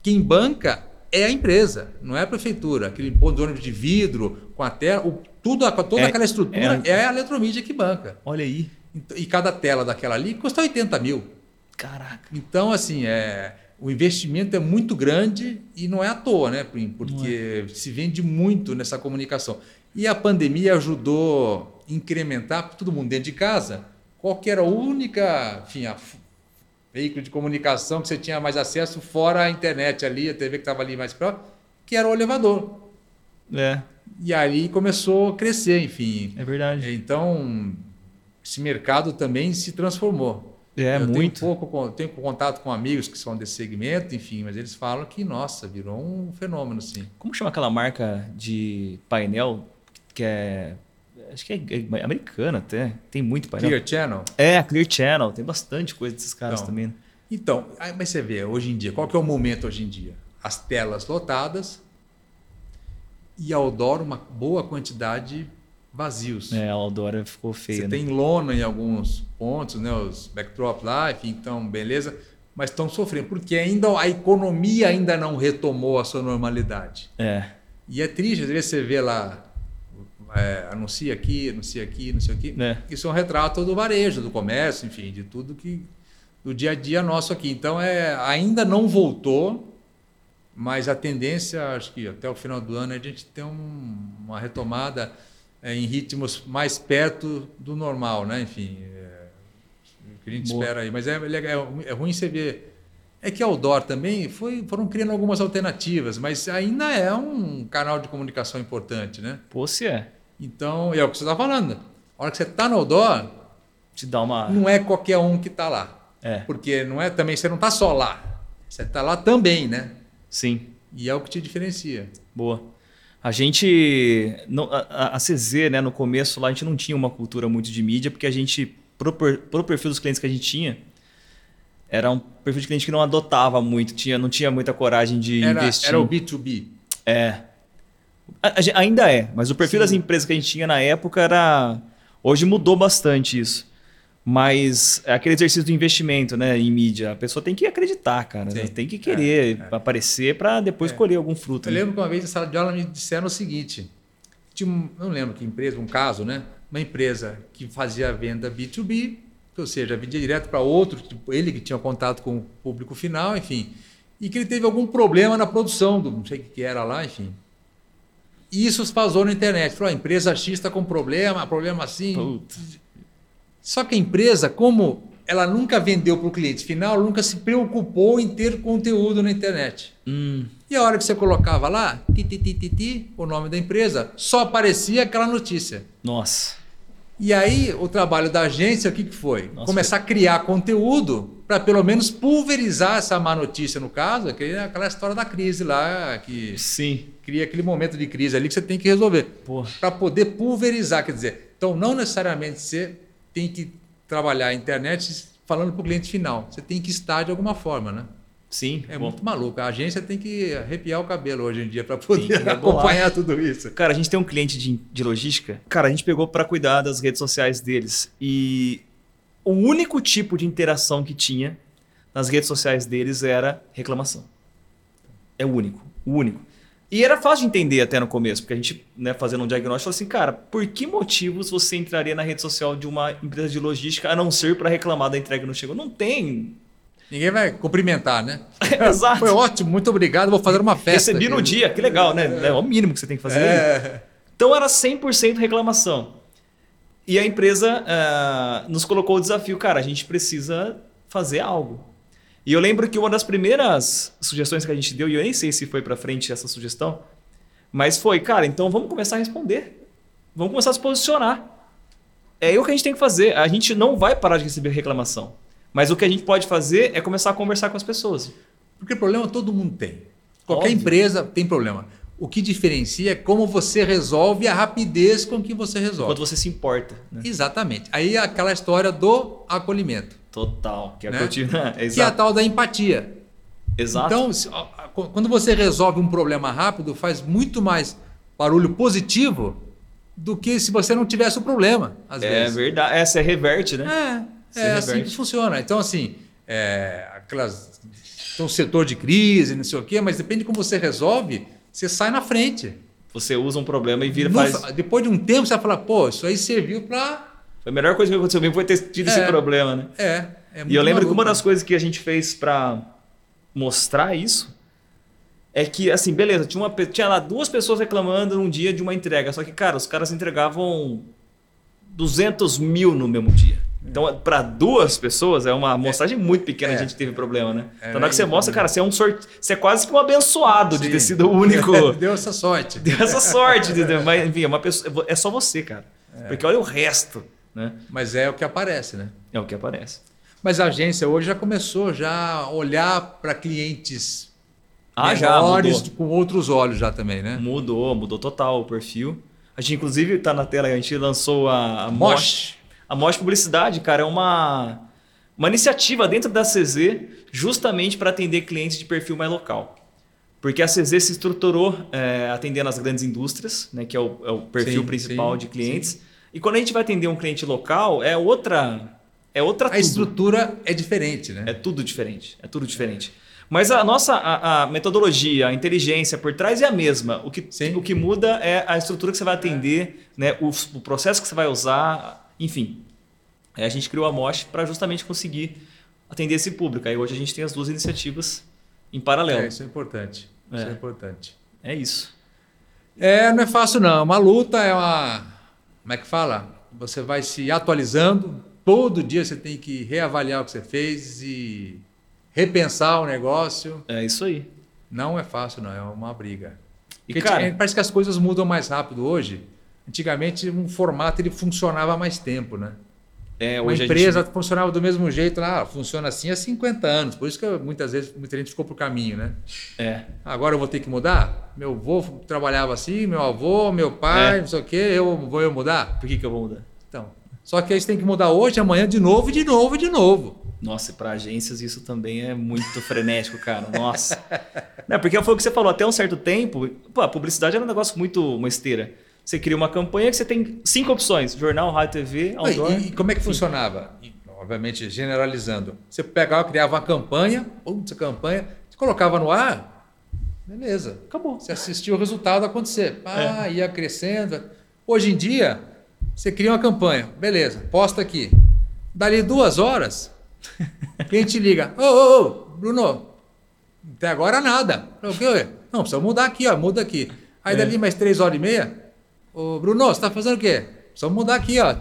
S2: quem banca é a empresa, não é a prefeitura. Aquele ponto de ônibus de vidro, com a tela, o, tudo, toda
S1: É-
S2: aquela estrutura
S1: é-
S2: é, a Eletromídia que banca.
S1: Olha aí.
S2: Então, E cada tela daquela ali custa 80 mil.
S1: Caraca.
S2: Então, assim, é, o investimento é muito grande e não é à toa, né, Prim? Porque se vende muito nessa comunicação. E a pandemia ajudou a incrementar todo mundo dentro de casa. Qual que era a única, enfim, a veículo de comunicação que você tinha mais acesso fora a internet ali, a TV que estava ali mais próximo, que era o elevador.
S1: É,
S2: E aí começou a crescer, enfim.
S1: é verdade.
S2: Então, esse mercado também se transformou.
S1: É,
S2: eu
S1: muito.
S2: Tenho, pouco, tenho contato com amigos que são desse segmento, enfim, mas eles falam que, nossa, virou um fenômeno, sim.
S1: Como chama aquela marca de painel que é. Acho que é americana até. Tem muito painel.
S2: Clear Channel.
S1: É, Clear Channel. Tem bastante coisa desses caras
S2: Então.
S1: também.
S2: Então, aí, mas você vê, hoje em dia, qual que é o momento hoje em dia? As telas lotadas e outdoor uma boa quantidade vazios.
S1: É, a Aldora ficou feia,
S2: Você
S1: né?
S2: tem lona em alguns pontos, né? Os backdrop lá, enfim, então, beleza. Mas estão sofrendo, porque ainda a economia ainda não retomou a sua normalidade.
S1: É.
S2: E é triste, às vezes você vê lá, é, anuncia aqui, anuncia aqui, não sei o quê.
S1: É.
S2: Isso é um retrato do varejo, do comércio, enfim, de tudo que. do dia a dia nosso aqui. Então, é, ainda não voltou, mas a tendência, acho que até o final do ano, é a gente ter um- uma retomada em ritmos mais perto do normal, né? Enfim, é, o que a gente
S1: Boa.
S2: espera aí. Mas é, legal- é ruim você ver. É que Outdoor também foi, foram criando algumas alternativas, mas ainda é um canal de comunicação importante, né?
S1: Pô, se é.
S2: Então, é o que você está falando. A hora que você está no Outdoor,
S1: Te dá uma.
S2: não é qualquer um que está lá.
S1: É,
S2: Porque não é também, você não está só lá. Você está lá também, né?
S1: sim.
S2: E é o que te diferencia.
S1: Boa. A gente. não- a, CZ, né, no começo lá, a gente não tinha uma cultura muito de mídia, porque a gente, pro, pro perfil dos clientes que a gente tinha, era um perfil de cliente que não adotava muito, tinha, não tinha muita coragem de
S2: Era,
S1: investir.
S2: era o B2B.
S1: É. A- a ainda é, mas o perfil
S2: Sim.
S1: das empresas que a gente tinha na época era. Hoje mudou bastante isso. Mas é aquele exercício do investimento né, em mídia. A pessoa tem que acreditar, cara.
S2: Sim.
S1: Ela Tem que querer aparecer para depois
S2: É.
S1: colher algum fruto.
S2: Eu
S1: né?
S2: lembro que uma vez na sala de aula me disseram o seguinte: tinha um, não lembro que empresa, um caso, né? Uma empresa que fazia venda B2B, ou seja, vendia direto para outro, tipo, ele que tinha contato com o público final, enfim, e que ele teve algum problema na produção, do, não sei o que que era lá, enfim. E isso vazou na internet. Falou, a empresa X está com problema, problema assim.
S1: Puta.
S2: Só que a empresa, como ela nunca vendeu para o cliente final, nunca se preocupou em ter conteúdo na internet.
S1: Hum,
S2: E a hora que você colocava lá, ti, ti, ti, ti, ti, o nome da empresa, só aparecia aquela notícia.
S1: nossa.
S2: E aí, o trabalho da agência, o que, que foi?
S1: Nossa,
S2: Começar a criar conteúdo para pelo menos pulverizar essa má notícia, no caso, aquele- aquela história da crise lá, que
S1: Sim.
S2: cria aquele momento de crise ali que você tem que resolver. Para poder pulverizar, quer dizer, então não necessariamente você tem que trabalhar a internet falando para o cliente final. Você tem que estar de alguma forma, né?
S1: Sim.
S2: É
S1: bom.
S2: muito maluco. A agência tem que arrepiar o cabelo hoje em dia para poder
S1: rebolar.
S2: acompanhar tudo isso.
S1: Cara, a gente tem um cliente de, de logística. Cara, a gente pegou para cuidar das redes sociais deles. E o único tipo de interação que tinha nas redes sociais deles era reclamação. É o único. O único. E era fácil de entender até no começo, porque a gente, né, fazendo um diagnóstico, falou assim, cara, por que motivos você entraria na rede social de uma empresa de logística a não ser para reclamar da entrega que não chegou? Não tem.
S2: Ninguém vai cumprimentar, né?
S1: Exato.
S2: Foi ótimo, muito obrigado, vou fazer uma festa.
S1: Recebi no dia, que legal, né? É o mínimo que você tem que fazer.
S2: É.
S1: Então era 100% reclamação. E a empresa ah, nos colocou o desafio, cara, a gente precisa fazer algo. E eu lembro que uma das primeiras sugestões que a gente deu, e eu nem sei se foi para frente essa sugestão, mas foi, cara, então vamos começar a responder. Vamos começar a se posicionar. É o que a gente tem que fazer. A gente não vai parar de receber reclamação. Mas o que a gente pode fazer é começar a conversar com as pessoas.
S2: Porque problema todo mundo tem. Qualquer
S1: Óbvio.
S2: empresa tem problema. O que diferencia é como você resolve e a rapidez com que você resolve.
S1: Quando você se importa. Né?
S2: Exatamente. Aí é aquela história do acolhimento,
S1: Total. Que é,
S2: Né?
S1: que eu tive. É,
S2: que é a tal da empatia.
S1: exato.
S2: Então, se- quando você resolve um problema rápido, faz muito mais barulho positivo do que se você não tivesse o problema, às
S1: é
S2: vezes.
S1: verdade. Essa é reverte, né?
S2: É, é assim que funciona. Então, assim, é, aquelas. Um setor de crise, não sei o quê, mas depende de como você resolve, você sai na frente.
S1: Você usa um problema e vira faz.
S2: Depois de um tempo, você vai falar, pô, isso aí serviu para.
S1: Foi a melhor coisa que aconteceu comigo foi ter tido esse
S2: É.
S1: problema, né?
S2: É, é muito
S1: e eu lembro que
S2: maluco,
S1: uma das coisas que a gente fez pra mostrar isso é que, assim, beleza, tinha, uma, tinha lá duas pessoas reclamando num dia de uma entrega. Só que, cara, os caras entregavam 200 mil no mesmo dia. Então, para duas pessoas, é uma amostragem muito pequena
S2: É.
S1: a gente teve problema, né?
S2: É,
S1: então, na hora que você
S2: né?
S1: mostra, cara, você é um sorte. Você é quase que um abençoado de
S2: Sim.
S1: ter sido o único.
S2: Deu essa sorte.
S1: Deu essa sorte, entendeu? Mas, enfim, é, uma pessoa, é só você, cara. Porque olha o resto, né?
S2: Mas é o que aparece, né?
S1: É o que aparece.
S2: Mas a agência hoje já começou já a olhar para clientes
S1: Ah, já,
S2: menores
S1: mudou.
S2: com outros olhos já também, né?
S1: Mudou, mudou total o perfil. A gente, inclusive, tá na tela, a gente lançou a, a
S2: Mosh.
S1: Mosh. A Mosh Publicidade, cara, é uma, uma iniciativa dentro da CZ justamente para atender clientes de perfil mais local. Porque a CZ se estruturou é, atendendo as grandes indústrias, né, que é o, é o perfil
S2: Sim,
S1: principal
S2: sim,
S1: de clientes. E quando a gente vai atender um cliente local, é outra. É outra
S2: A
S1: tudo.
S2: estrutura é diferente, né?
S1: É tudo diferente. É tudo diferente. Mas a nossa a, a metodologia, a inteligência por trás é a mesma. O que,
S2: Sim.
S1: o que muda é a estrutura que você vai atender, né, o, o processo que você vai usar, enfim. É, a gente criou a Mosh para justamente conseguir atender esse público. Aí hoje a gente tem as duas iniciativas em paralelo.
S2: É, isso é importante. Isso
S1: É.
S2: é importante.
S1: É isso.
S2: É, não é fácil não. É uma luta, é uma. Como é que fala? Você vai se atualizando. Todo dia você tem que reavaliar o que você fez e repensar o negócio.
S1: É isso aí.
S2: Não é fácil, não. É uma briga.
S1: E,
S2: Porque
S1: cara-
S2: parece que as coisas mudam mais rápido hoje. Antigamente, um formato ele funcionava mais tempo, né?
S1: É,
S2: Uma empresa
S1: gente-
S2: funcionava do mesmo jeito, lá, funciona assim há 50 anos. Por isso que muitas vezes muita gente ficou pro caminho, né?
S1: É.
S2: Agora eu vou ter que mudar? Meu avô trabalhava assim, meu avô, meu pai,
S1: É.
S2: não sei o quê, eu vou eu mudar?
S1: Por que, que eu vou mudar?
S2: Então. Só que aí você tem que mudar hoje, amanhã de novo, de novo, de novo.
S1: Nossa, e para agências isso também é muito frenético, cara. Nossa. Não, porque foi o que você falou, até um certo tempo, pô, a publicidade era um negócio muito uma esteira. Você cria uma campanha que você tem cinco opções: jornal, rádio, TV, outdoor.
S2: E, e como é que funcionava? E, obviamente, generalizando. Você pegava, criava uma campanha, putz, a campanha, você colocava no ar, beleza.
S1: Acabou.
S2: Você assistia o resultado acontecer. Ah, ia crescendo. Hoje em dia, você cria uma campanha, beleza, posta aqui. Dali duas horas, quem te liga? Ô, ô, ô, Bruno, até agora nada. O quê? Não, precisa mudar aqui, ó, muda aqui. Aí
S1: É.
S2: dali mais três horas e meia, ô, Bruno, você tá fazendo o quê? Precisa mudar aqui, ó.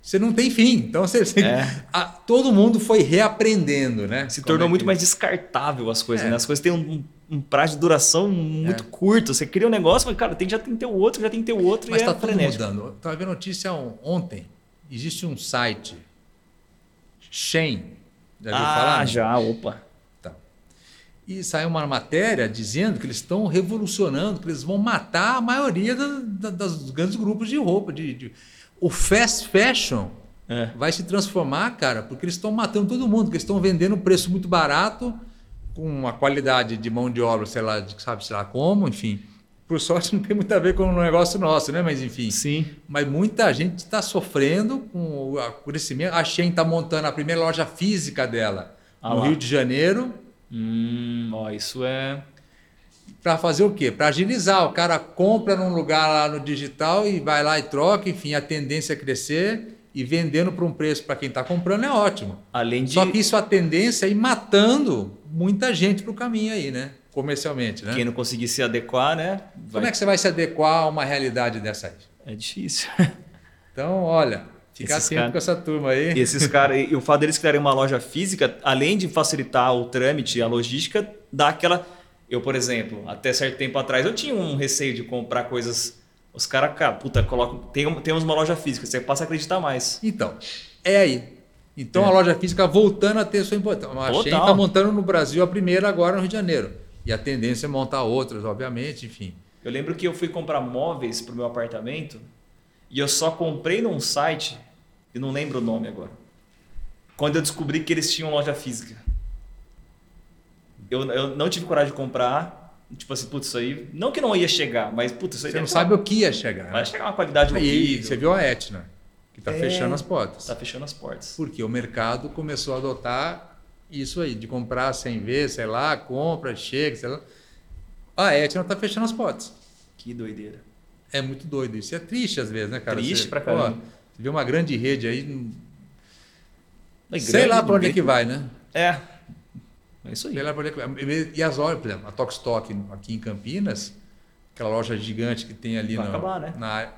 S2: Você não tem fim. Então, você, você-
S1: É.
S2: a- todo mundo foi reaprendendo, né?
S1: Se
S2: Como
S1: tornou
S2: é
S1: muito
S2: que-
S1: mais descartável as coisas,
S2: É.
S1: né? As coisas têm um, um prazo de duração muito curto. Você cria um negócio, mas, cara, tem, já tem que ter o outro, já tem que ter o outro,
S2: Mas
S1: e
S2: está
S1: é
S2: tudo
S1: frenético.
S2: mudando. Estava vendo notícia on- ontem. Existe um site, Shein. Já viu
S1: ah,
S2: falar?
S1: já, opa.
S2: E saiu uma matéria dizendo que eles estão revolucionando, que eles vão matar a maioria da- da- dos grandes grupos de roupa. De, de- O fast fashion
S1: É.
S2: vai se transformar, cara, porque eles estão matando todo mundo, porque eles estão vendendo um preço muito barato, com uma qualidade de mão de obra, sei lá, de- sabe, sei lá como, enfim. Por sorte não tem muito a ver com o negócio nosso, né? Mas enfim.
S1: Sim.
S2: Mas muita gente está sofrendo com o o crescimento. A Shein está montando a primeira loja física dela
S1: Ah
S2: no
S1: lá.
S2: Rio de Janeiro
S1: Hum, ó, isso é.
S2: para fazer o quê? Para agilizar. O cara compra num lugar lá no digital e vai lá e troca. Enfim, a tendência é crescer e vendendo por um preço para quem está comprando é ótimo.
S1: Além de
S2: Só que isso a tendência é ir matando muita gente para o caminho aí, né? Comercialmente, né?
S1: quem não conseguir se adequar, né? vai-
S2: Como é que você vai se adequar a uma realidade dessa aí?
S1: É difícil.
S2: Então, olha, ficar
S1: Esses
S2: atento
S1: cara-
S2: com essa turma aí.
S1: E esses caras, e o fato deles criarem uma loja física, além de facilitar o trâmite, a logística, dá aquela. Eu, por exemplo, até certo tempo atrás, eu tinha um receio de comprar coisas. Os caras, cara, puta, colocam. Tem, temos uma loja física, você passa a acreditar mais.
S2: Então, é aí. Então
S1: É.
S2: a loja física voltando a ter sua importância. A Shein
S1: Total.
S2: está montando no Brasil a primeira agora no Rio de Janeiro. E a tendência é montar outras, obviamente, enfim.
S1: Eu lembro que eu fui comprar móveis pro meu apartamento e eu só comprei num site, e não lembro o nome agora, quando eu descobri que eles tinham loja física. Eu, eu não tive coragem de comprar, tipo assim, putz, isso aí. Não que não ia chegar, mas putz, isso aí
S2: Você não sabe o que ia chegar.
S1: Vai
S2: né?
S1: chegar uma qualidade
S2: E
S1: horrível.
S2: você viu a Etna, que está
S1: É.
S2: fechando as portas.
S1: Tá fechando as portas.
S2: Porque o mercado começou a adotar isso aí, de comprar sem ver, sei lá, compra, chega, sei lá. A Etna está fechando as portas.
S1: Que doideira.
S2: É muito doido isso. É triste às vezes, né, cara?
S1: Triste
S2: Você,
S1: pra caramba.
S2: Vê uma grande rede aí,
S1: É
S2: sei lá para onde é que vai, né?
S1: É. É isso aí.
S2: Sei lá pra onde é que vai. E as lojas, por exemplo, a Tokstok aqui em Campinas, aquela loja gigante que tem ali
S1: Vai
S2: no-
S1: acabar, né?
S2: na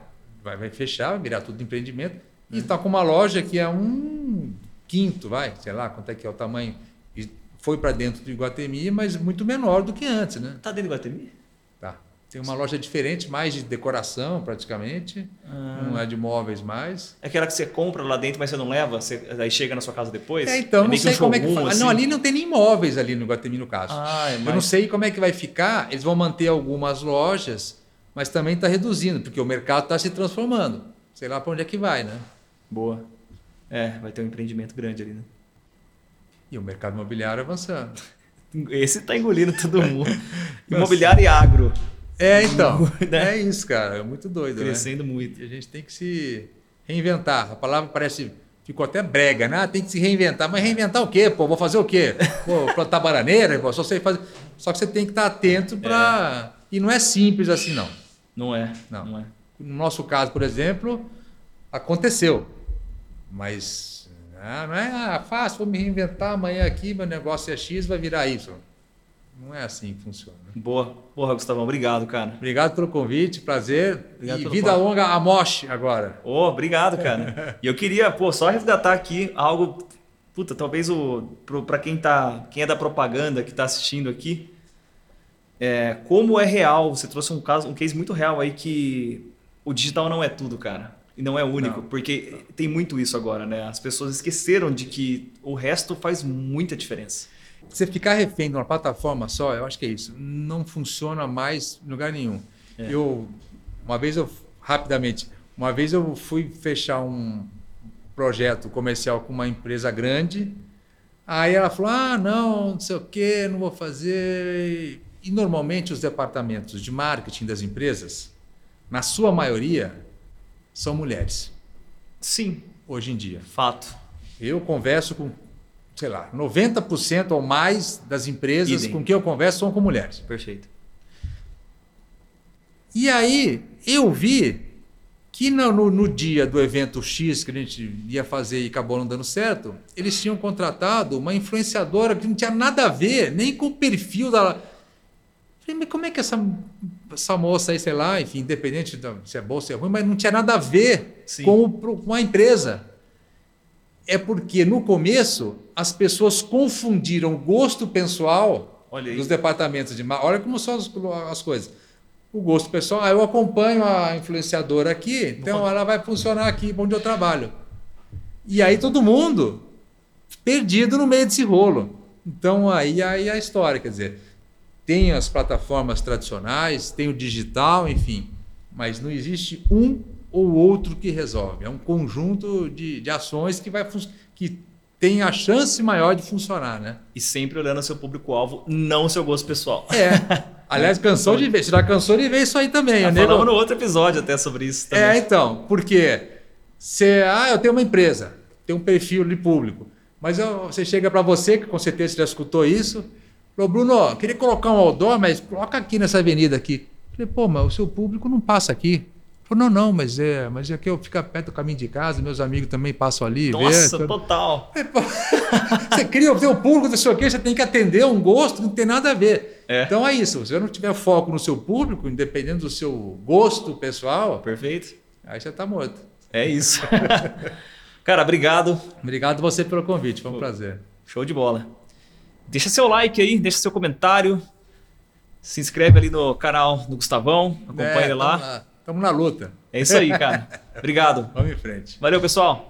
S2: vai, vai fechar, vai virar tudo empreendimento. E está com uma loja que é um quinto, vai, sei lá quanto é que é o tamanho. E foi para dentro do Iguatemi, mas muito menor do que antes, né?
S1: Tá dentro do Guatemi?
S2: Tá. Tem uma loja diferente, mais de decoração praticamente,
S1: Ah.
S2: não é de móveis mais.
S1: É aquela que você compra lá dentro, mas você não leva, você, aí chega na sua casa depois?
S2: É, então, não
S1: meio que
S2: sei
S1: um
S2: como é que fala.
S1: assim?
S2: Não, ali não tem nem móveis ali no Iguatemi, no caso.
S1: Ah, é
S2: Eu
S1: mais...
S2: não sei como é que vai ficar. Eles vão manter algumas lojas, mas também está reduzindo, porque o mercado está se transformando. Sei lá para onde é que vai, né?
S1: Boa. É, vai ter um empreendimento grande ali, né?
S2: E o mercado imobiliário avançando.
S1: Esse tá engolindo todo mundo. Imobiliário e agro.
S2: É, então.
S1: Né?
S2: É isso, cara. É muito doido, né?
S1: Crescendo muito.
S2: E a gente tem que se reinventar. A palavra parece. Ficou até brega, né? Ah, tem que se reinventar. Mas reinventar o quê, pô? Vou fazer o quê? Pô, plantar bananeira? Pô, só sei fazer. Só que você tem que estar atento para. E não é simples assim, não.
S1: Não é.
S2: Não.
S1: Não, é.
S2: No nosso caso, por exemplo, aconteceu. Mas ah, não é ah, fácil, vou me reinventar amanhã aqui, meu negócio é X, vai virar Y. Não é assim que funciona.
S1: Boa. Porra, Gustavão, obrigado, cara.
S2: Obrigado pelo convite, prazer.
S1: Obrigado
S2: e vida
S1: papo.
S2: longa a Mosh agora.
S1: Ô, obrigado, cara. E eu queria, pô, só resgatar aqui algo. Puta, talvez o. Pra quem tá. Quem é da propaganda que tá assistindo aqui. É, como é real, você trouxe um caso, um case muito real aí que o digital não é tudo, cara. E não é único,
S2: Não.
S1: porque tem muito isso agora, né? As pessoas esqueceram de que o resto faz muita diferença.
S2: Você ficar refém de uma plataforma só, eu acho que é isso. Não funciona mais em lugar nenhum.
S1: É.
S2: Eu, uma vez eu, rapidamente, uma vez eu fui fechar um projeto comercial com uma empresa grande. Aí ela falou: ah, não, não sei o quê, não vou fazer. E normalmente os departamentos de marketing das empresas, na sua maioria, são mulheres,
S1: Sim,
S2: hoje em dia.
S1: fato.
S2: Eu converso com, sei lá, 90% ou mais das empresas
S1: Idem.
S2: com quem eu converso são com mulheres.
S1: Perfeito.
S2: E aí eu vi que no, no- no dia do evento X que a gente ia fazer e acabou não dando certo, eles tinham contratado uma influenciadora que não tinha nada a ver, nem com o perfil da. Falei, mas como é que essa, essa moça aí, sei lá, enfim, independente da- se é bom ou se é ruim, mas não tinha nada a ver
S1: Sim.
S2: com, o com a empresa. É porque no começo as pessoas confundiram o gosto pessoal dos departamentos de marketing. Olha como são as, as coisas. O gosto pessoal, ah, eu acompanho a influenciadora aqui, então ela vai funcionar aqui onde eu trabalho. E aí todo mundo perdido no meio desse rolo. Então aí, aí a história, quer dizer, tem as plataformas tradicionais, tem o digital, enfim, mas não existe um ou outro que resolve. É um conjunto de, de ações que, vai, que tem a chance maior de funcionar, né?
S1: E sempre olhando o seu público-alvo, não o seu gosto pessoal.
S2: É. Aliás, cansou de ver. Você já cansou de ver isso aí também.
S1: Já
S2: nego-
S1: falamos no outro episódio até sobre isso também.
S2: É, então, porque você, ah, eu tenho uma empresa, tenho um perfil de público, mas eu- você chega para você, que com certeza você já escutou isso, falou, Bruno, queria colocar um outdoor, mas coloca aqui nessa avenida aqui. Eu Falei, pô, mas o seu público não passa aqui. Falou, não, não, mas é, mas é que eu fico perto do caminho de casa, meus amigos também passam ali.
S1: Nossa,
S2: vê,
S1: total.
S2: você cria o seu público, não sei o quê, você tem que atender um gosto, não tem nada a ver.
S1: É.
S2: Então é isso. Se você não tiver foco no seu público, independente do seu gosto pessoal,
S1: Perfeito.
S2: aí você tá morto.
S1: É isso. Cara, obrigado.
S2: Obrigado você pelo convite, foi um prazer.
S1: Show de bola. Deixa seu like aí, deixa seu comentário. Se inscreve ali no canal do Gustavão, acompanha
S2: É,
S1: ele lá.
S2: Estamos na, tamo na luta.
S1: É isso aí, cara. Obrigado.
S2: Vamos em frente.
S1: Valeu, pessoal.